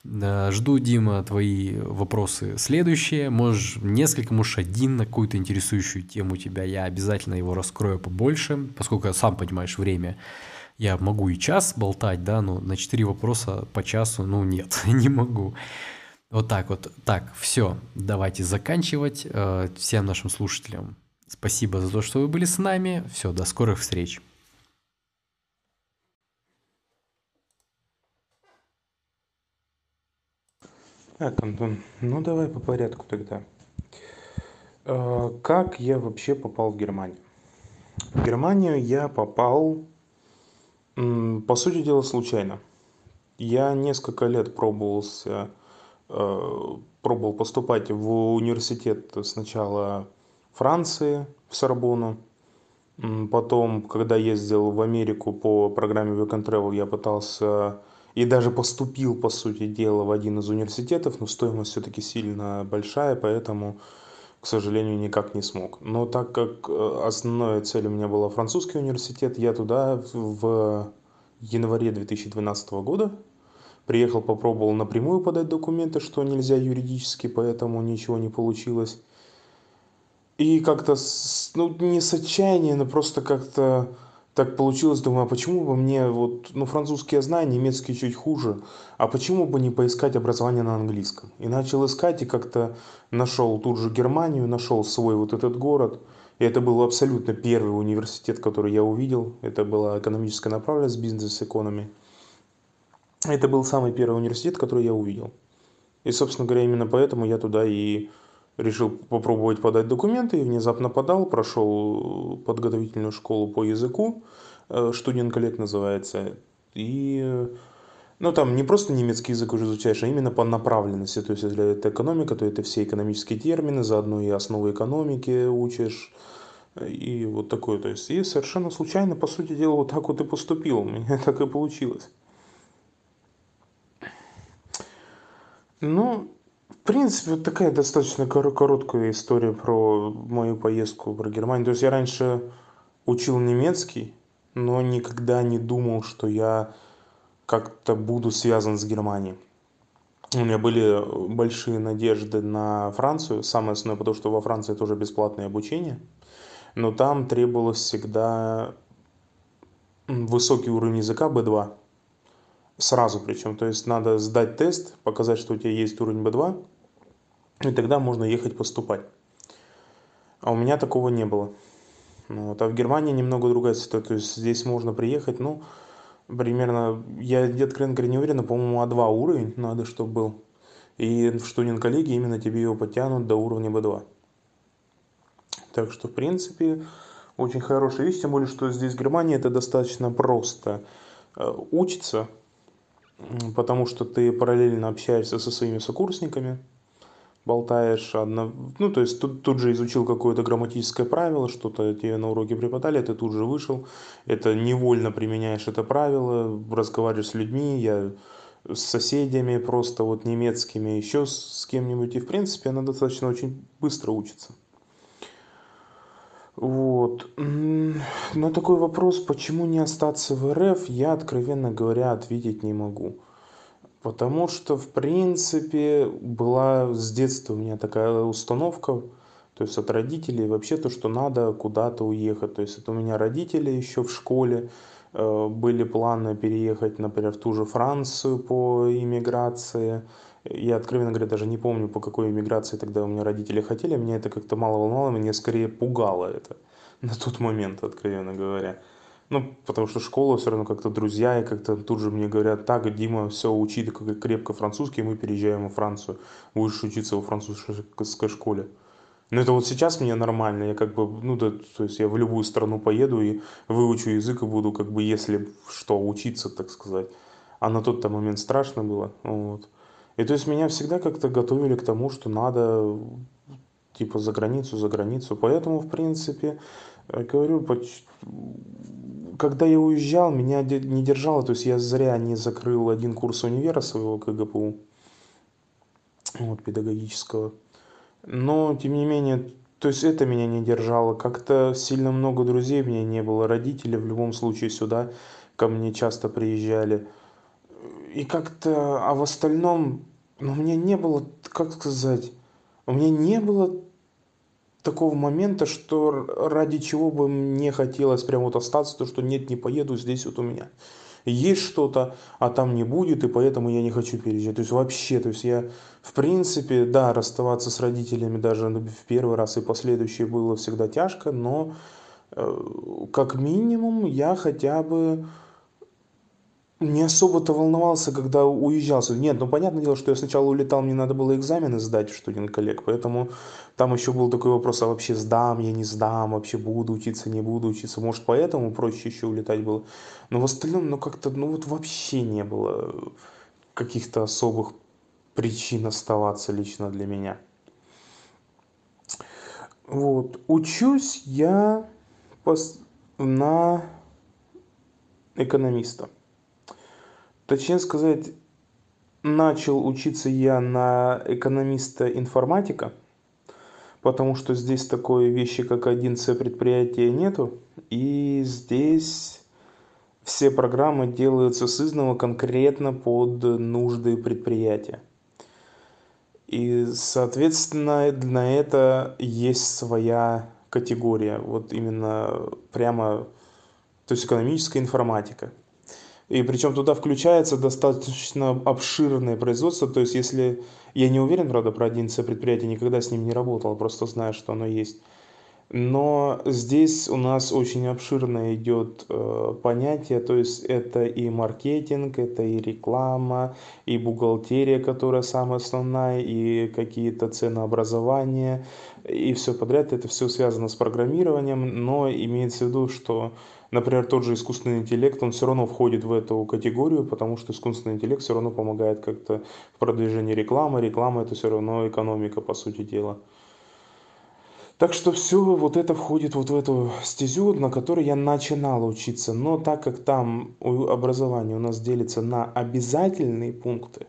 Э, жду, Дима, твои вопросы следующие. Можешь несколько, можешь один на какую-то интересующую тему тебя. Я обязательно его раскрою побольше, поскольку, сам понимаешь, время я могу и час болтать, да, но на четыре вопроса по часу, ну нет, не могу. Вот так вот. Так, все, давайте заканчивать. Э, всем нашим слушателям Спасибо за то, что вы были с нами. Все, до скорых встреч. Так, Антон, ну давай по порядку тогда. Э, как я вообще попал в Германию? В Германию я попал, по сути дела, случайно. Я несколько лет пробовался, пробовал поступать в университет сначала Франции, в Сорбонну. Потом, когда ездил в Америку по программе Work Travel, я пытался и даже поступил, по сути дела, в один из университетов, но стоимость все-таки сильно большая, поэтому, к сожалению, никак не смог. Но так как э, основная цель у меня была французский университет, я туда в январе 2012 года приехал, попробовал напрямую подать документы, что нельзя юридически, поэтому ничего не получилось. И как-то, ну, не с отчаяния, но просто как-то так получилось, думаю, а почему бы мне, вот, ну, французский я знаю, немецкий чуть хуже, а почему бы не поискать образование на английском? И начал искать, и как-то нашел тут же Германию, нашел свой вот этот город, и это был абсолютно первый университет, который я увидел, это была экономическая направленность, бизнес-экономи. Это был самый первый университет, который я увидел. И, собственно говоря, именно поэтому я туда и решил попробовать подать документы и внезапно подал, прошел подготовительную школу по языку, студент коллег называется, и ну, там не просто немецкий язык уже изучаешь, а именно по направленности. То есть, если это экономика, то это все экономические термины, заодно и основы экономики учишь. И вот такое. То есть, и совершенно случайно, по сути дела, вот так вот и поступил. У меня так и получилось. Ну, принципе, вот такая достаточно короткая история про мою поездку про Германию. То есть я раньше учил немецкий, но никогда не думал, что я как-то буду связан с Германией. У меня были большие надежды на Францию. Самое основное, потому что во Франции тоже бесплатное обучение. Но там требовалось всегда высокий уровень языка B2. Сразу причем. То есть надо сдать тест, показать, что у тебя есть уровень B2 и тогда можно ехать поступать. А у меня такого не было. Ну вот. А в Германии немного другая ситуация. То есть здесь можно приехать, ну, примерно, я, откровенно говоря, не уверен, но, по-моему, А2 уровень надо, чтобы был. И в студент коллеги именно тебе его потянут до уровня B2. Так что, в принципе, очень хорошая вещь, тем более, что здесь в Германии это достаточно просто э, учится, потому что ты параллельно общаешься со своими сокурсниками, болтаешь одно, ну то есть тут, тут же изучил какое-то грамматическое правило, что-то тебе на уроке преподали, ты тут же вышел, это невольно применяешь это правило, разговариваешь с людьми, я с соседями просто вот немецкими, еще с кем-нибудь, и в принципе она достаточно очень быстро учится. Вот. На такой вопрос, почему не остаться в РФ, я, откровенно говоря, ответить не могу. Потому что, в принципе, была с детства у меня такая установка, то есть от родителей вообще то, что надо куда-то уехать. То есть это у меня родители еще в школе э, были планы переехать, например, в ту же Францию по иммиграции, Я, откровенно говоря, даже не помню, по какой иммиграции тогда у меня родители хотели. Меня это как-то мало волновало, меня скорее пугало это на тот момент, откровенно говоря. Ну, потому что школа все равно как-то друзья, и как-то тут же мне говорят, так, Дима, все, учи как крепко французский, мы переезжаем во Францию, будешь учиться во французской школе. Но это вот сейчас мне нормально, я как бы, ну да, то есть я в любую страну поеду и выучу язык и буду как бы, если что, учиться, так сказать. А на тот-то момент страшно было, вот. И то есть меня всегда как-то готовили к тому, что надо типа за границу, за границу. Поэтому, в принципе, говорю, когда я уезжал, меня не держало, то есть я зря не закрыл один курс универа своего КГПУ, вот, педагогического. Но, тем не менее, то есть это меня не держало. Как-то сильно много друзей у меня не было. Родители в любом случае сюда ко мне часто приезжали. И как-то, а в остальном, ну, у меня не было, как сказать, у меня не было такого момента, что ради чего бы мне хотелось прям вот остаться, то что нет, не поеду, здесь вот у меня есть что-то, а там не будет, и поэтому я не хочу переезжать. То есть вообще, то есть я, в принципе, да, расставаться с родителями даже в первый раз и последующие было всегда тяжко, но э, как минимум я хотя бы не особо-то волновался, когда уезжал. Нет, ну понятное дело, что я сначала улетал, мне надо было экзамены сдать в студент коллег, поэтому там еще был такой вопрос, а вообще сдам, я не сдам, вообще буду учиться, не буду учиться. Может, поэтому проще еще улетать было. Но в остальном, ну как-то, ну вот вообще не было каких-то особых причин оставаться лично для меня. Вот. Учусь я на экономиста. Точнее сказать, начал учиться я на экономиста-информатика, потому что здесь такой вещи, как 1С предприятия нету, и здесь все программы делаются сызнова конкретно под нужды предприятия. И, соответственно, на это есть своя категория, вот именно прямо, то есть экономическая информатика. И причем туда включается достаточно обширное производство. То есть, если я не уверен, правда, про 11 предприятие, никогда с ним не работал, просто знаю, что оно есть. Но здесь у нас очень обширно идет э, понятие, то есть это и маркетинг, это и реклама, и бухгалтерия, которая самая основная, и какие-то ценообразования, и все подряд. Это все связано с программированием, но имеется в виду, что например, тот же искусственный интеллект, он все равно входит в эту категорию, потому что искусственный интеллект все равно помогает как-то в продвижении рекламы. Реклама это все равно экономика, по сути дела. Так что все вот это входит вот в эту стезю, на которой я начинал учиться. Но так как там образование у нас делится на обязательные пункты,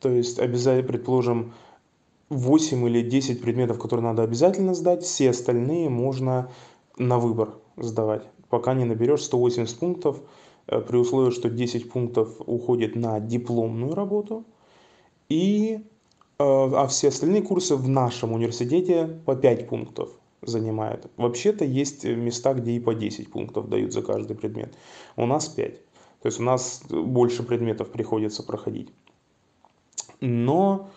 то есть обязательно, предположим, 8 или 10 предметов, которые надо обязательно сдать, все остальные можно на выбор сдавать пока не наберешь 180 пунктов, э, при условии, что 10 пунктов уходит на дипломную работу, и, э, а все остальные курсы в нашем университете по 5 пунктов занимают. Вообще-то есть места, где и по 10 пунктов дают за каждый предмет. У нас 5. То есть у нас больше предметов приходится проходить. Но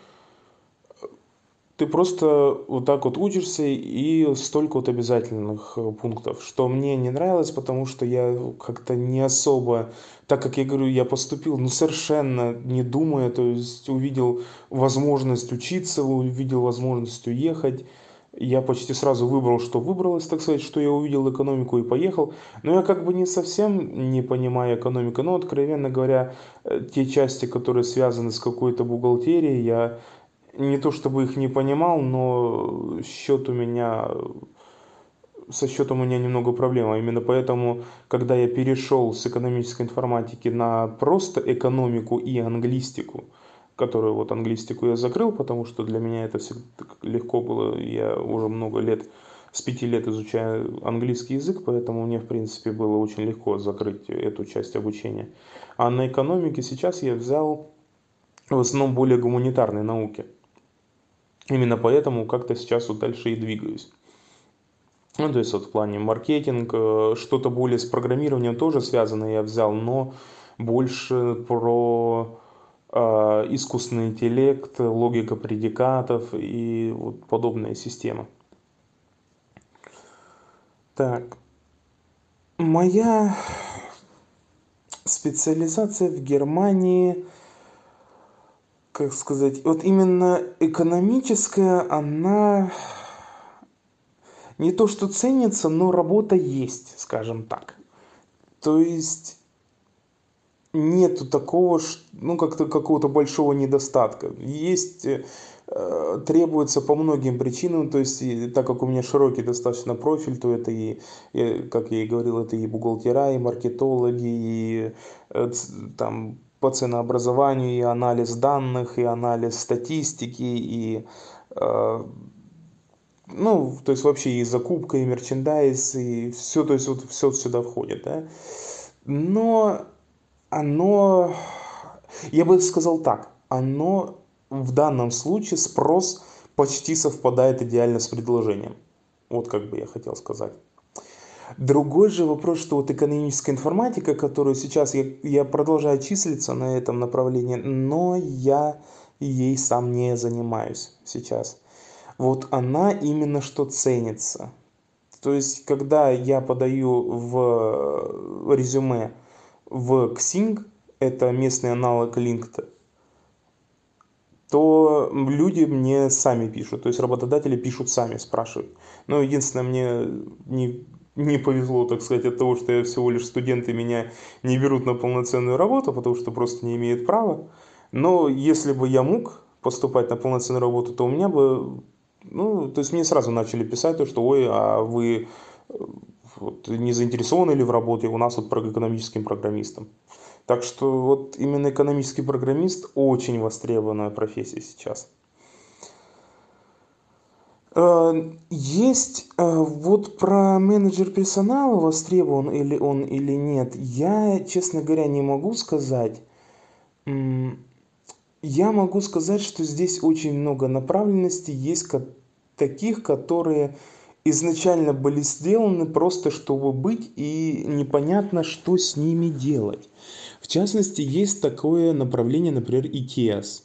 ты просто вот так вот учишься и столько вот обязательных э, пунктов, что мне не нравилось, потому что я как-то не особо, так как я говорю, я поступил, ну совершенно не думая, то есть увидел возможность учиться, увидел возможность уехать, я почти сразу выбрал, что выбралось, так сказать, что я увидел экономику и поехал. Но я как бы не совсем не понимаю экономику, но откровенно говоря, э, те части, которые связаны с какой-то бухгалтерией, я не то чтобы их не понимал, но счет у меня со счетом у меня немного проблема. Именно поэтому, когда я перешел с экономической информатики на просто экономику и англистику, которую вот англистику я закрыл, потому что для меня это всегда легко было. Я уже много лет, с пяти лет изучаю английский язык, поэтому мне, в принципе, было очень легко закрыть эту часть обучения. А на экономике сейчас я взял в основном более гуманитарные науки – Именно поэтому как-то сейчас вот дальше и двигаюсь. Ну, то есть вот в плане маркетинг, э, что-то более с программированием тоже связано я взял, но больше про а, искусственный интеллект, логика предикатов и вот подобные системы. Так, моя специализация в Германии, как сказать, вот именно экономическая, она не то что ценится, но работа есть, скажем так. То есть нету такого, ну, как-то какого-то большого недостатка. Есть, э, требуется по многим причинам, то есть, и, так как у меня широкий достаточно профиль, то это и, и, как я и говорил, это и бухгалтера, и маркетологи, и э, там по ценообразованию, и анализ данных, и анализ статистики, и э, ну, то есть вообще и закупка, и мерчендайз, и все, то есть вот все сюда входит, да. Но оно, я бы сказал так, оно в данном случае спрос почти совпадает идеально с предложением. Вот как бы я хотел сказать. Другой же вопрос, что вот экономическая информатика, которую сейчас я, я продолжаю числиться на этом направлении, но я ей сам не занимаюсь сейчас. Вот она именно что ценится. То есть, когда я подаю в резюме в Xing, это местный аналог LinkedIn, то люди мне сами пишут, то есть работодатели пишут сами, спрашивают. Но единственное, мне не, не повезло, так сказать, от того, что я всего лишь студент и меня не берут на полноценную работу, потому что просто не имеют права. Но если бы я мог поступать на полноценную работу, то у меня бы, ну, то есть мне сразу начали писать то, что, ой, а вы вот, не заинтересованы ли в работе у нас вот экономическим программистом. Так что вот именно экономический программист очень востребованная профессия сейчас. Э, есть э, вот про менеджер персонала, востребован или он или нет, я, честно говоря, не могу сказать. Я могу сказать, что здесь очень много направленностей, есть таких, которые изначально были сделаны просто чтобы быть и непонятно что с ними делать в частности есть такое направление например икеас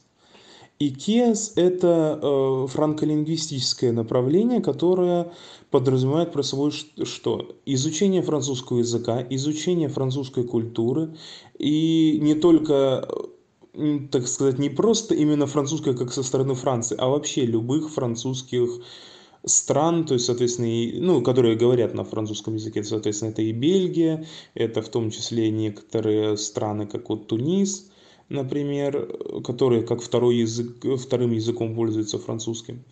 икеас это э, франколингвистическое направление которое подразумевает про собой что? Изучение французского языка изучение французской культуры и не только так сказать не просто именно французская как со стороны франции а вообще любых французских стран, то есть, соответственно, и, ну, которые говорят на французском языке, соответственно, это и Бельгия, это в том числе некоторые страны, как вот Тунис, например, которые как второй язык, вторым языком пользуются французским.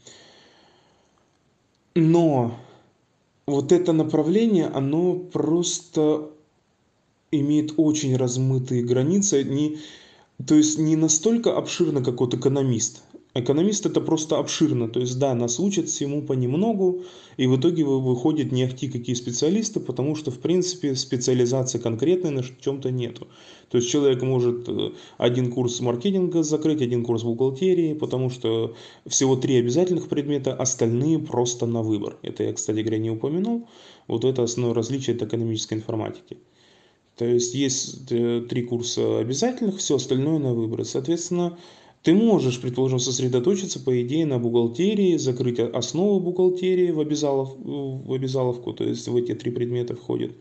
Но вот это направление, оно просто имеет очень размытые границы, не, то есть не настолько обширно, как вот экономист. Экономист это просто обширно, то есть да, нас учат всему понемногу, и в итоге выходят не ахти какие специалисты, потому что в принципе специализации конкретной на чем-то нету. То есть человек может э, один курс маркетинга закрыть, один курс бухгалтерии, потому что всего три обязательных предмета, остальные просто на выбор. Это я, кстати говоря, не упомянул. Вот это основное различие от экономической информатики. То есть есть э, три курса обязательных, все остальное на выбор. Соответственно, ты можешь, предположим, сосредоточиться, по идее, на бухгалтерии, закрыть основу бухгалтерии в, обязалов, в обязаловку, то есть в эти три предмета входит.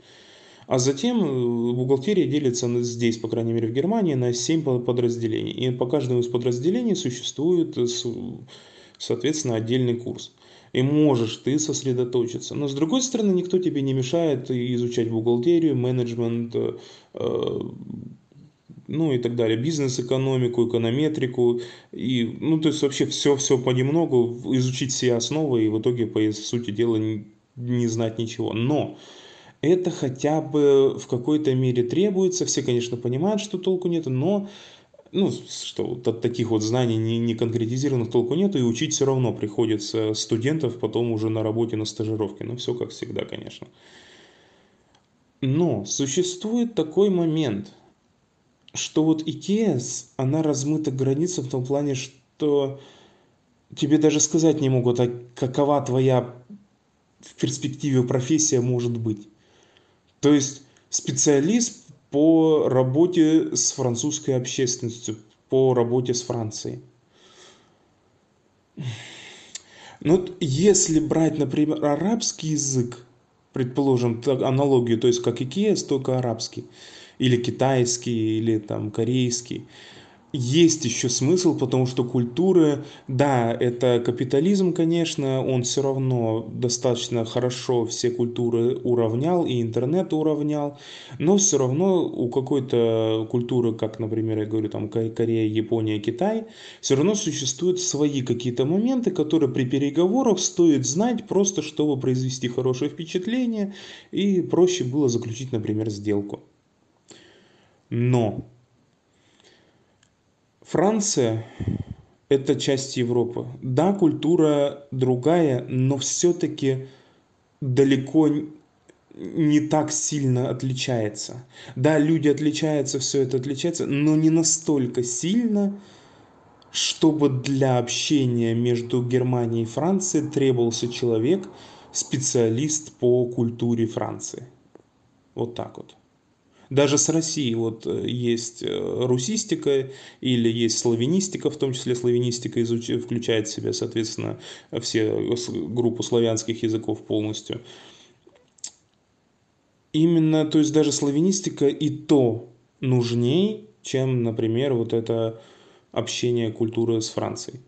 А затем э, бухгалтерия делится здесь, по крайней мере в Германии, на 7 подразделений. И по каждому из подразделений существует, э, соответственно, отдельный курс. И можешь ты сосредоточиться. Но с другой стороны, никто тебе не мешает изучать бухгалтерию, менеджмент, э, ну и так далее, бизнес-экономику, эконометрику, и, ну, то есть вообще все-все понемногу, изучить все основы и в итоге, по сути дела, не, не знать ничего. Но это хотя бы в какой-то мере требуется, все, конечно, понимают, что толку нет, но ну, что вот от таких вот знаний не, не конкретизированных толку нет, и учить все равно приходится студентов потом уже на работе, на стажировке. Ну, все как всегда, конечно. Но существует такой момент – что вот икеас она размыта граница в том плане что тебе даже сказать не могут а какова твоя в перспективе профессия может быть то есть специалист по работе с французской общественностью по работе с Францией. Ну, если брать, например, арабский язык, предположим, аналогию, то есть как IKEA, только арабский, или китайский, или там корейский, есть еще смысл, потому что культура, да, это капитализм, конечно, он все равно достаточно хорошо все культуры уравнял и интернет уравнял, но все равно у какой-то культуры, как, например, я говорю, там Корея, Япония, Китай, все равно существуют свои какие-то моменты, которые при переговорах стоит знать просто, чтобы произвести хорошее впечатление и проще было заключить, например, сделку. Но Франция – это часть Европы. Да, культура другая, но все-таки далеко не так сильно отличается. Да, люди отличаются, все это отличается, но не настолько сильно, чтобы для общения между Германией и Францией требовался человек, специалист по культуре Франции. Вот так вот даже с Россией вот э, есть э, русистика или есть славянистика, в том числе славянистика изуч... включает в себя, соответственно, все группу славянских языков полностью. Именно, то есть даже славянистика и то нужней, чем, например, вот это общение культуры с Францией.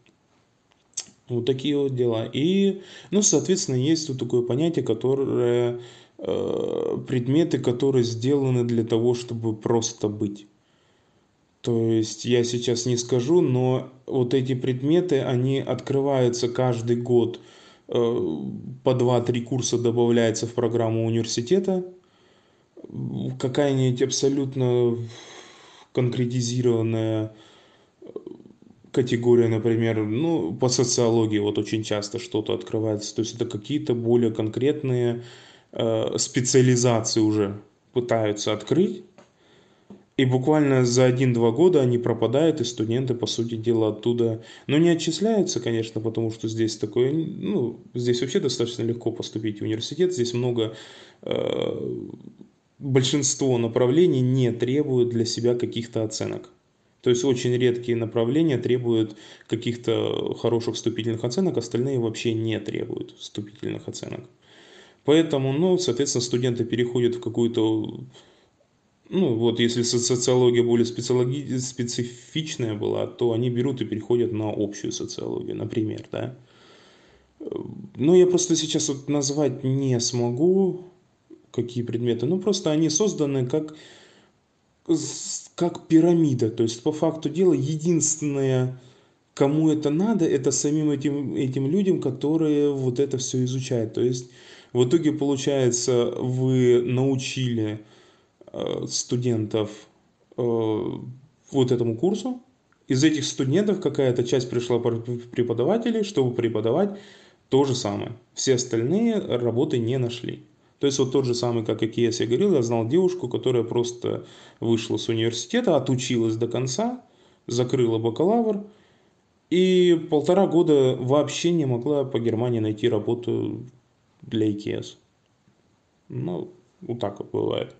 Вот такие вот дела. И, ну, соответственно, есть вот такое понятие, которое предметы, которые сделаны для того, чтобы просто быть. То есть я сейчас не скажу, но вот эти предметы, они открываются каждый год. Э, по 2-3 курса добавляется в программу университета. Какая-нибудь абсолютно конкретизированная категория, например, ну, по социологии вот очень часто что-то открывается. То есть это какие-то более конкретные Э, специализации уже пытаются открыть. И буквально за 1-2 года они пропадают, и студенты, по сути дела, оттуда, ну, не отчисляются, конечно, потому что здесь такое, ну, здесь вообще достаточно легко поступить в университет, здесь много, э, большинство направлений не требуют для себя каких-то оценок. То есть очень редкие направления требуют каких-то хороших вступительных оценок, остальные вообще не требуют вступительных оценок. Поэтому, ну, соответственно, студенты переходят в какую-то ну, вот если социология более специологи... специфичная была, то они берут и переходят на общую социологию, например, да. Ну, я просто сейчас вот назвать не смогу, какие предметы, ну, просто они созданы как, как пирамида, то есть, по факту дела, единственное, кому это надо, это самим этим, этим людям, которые вот это все изучают, то есть, в итоге, получается, вы научили э, студентов э, вот этому курсу. Из этих студентов какая-то часть пришла преподавателей, чтобы преподавать то же самое. Все остальные работы не нашли. То есть вот тот же самый, как и я говорил, я знал девушку, которая просто вышла с университета, отучилась до конца, закрыла бакалавр, и полтора года вообще не могла по Германии найти работу для IKEA. Ну, вот так вот бывает.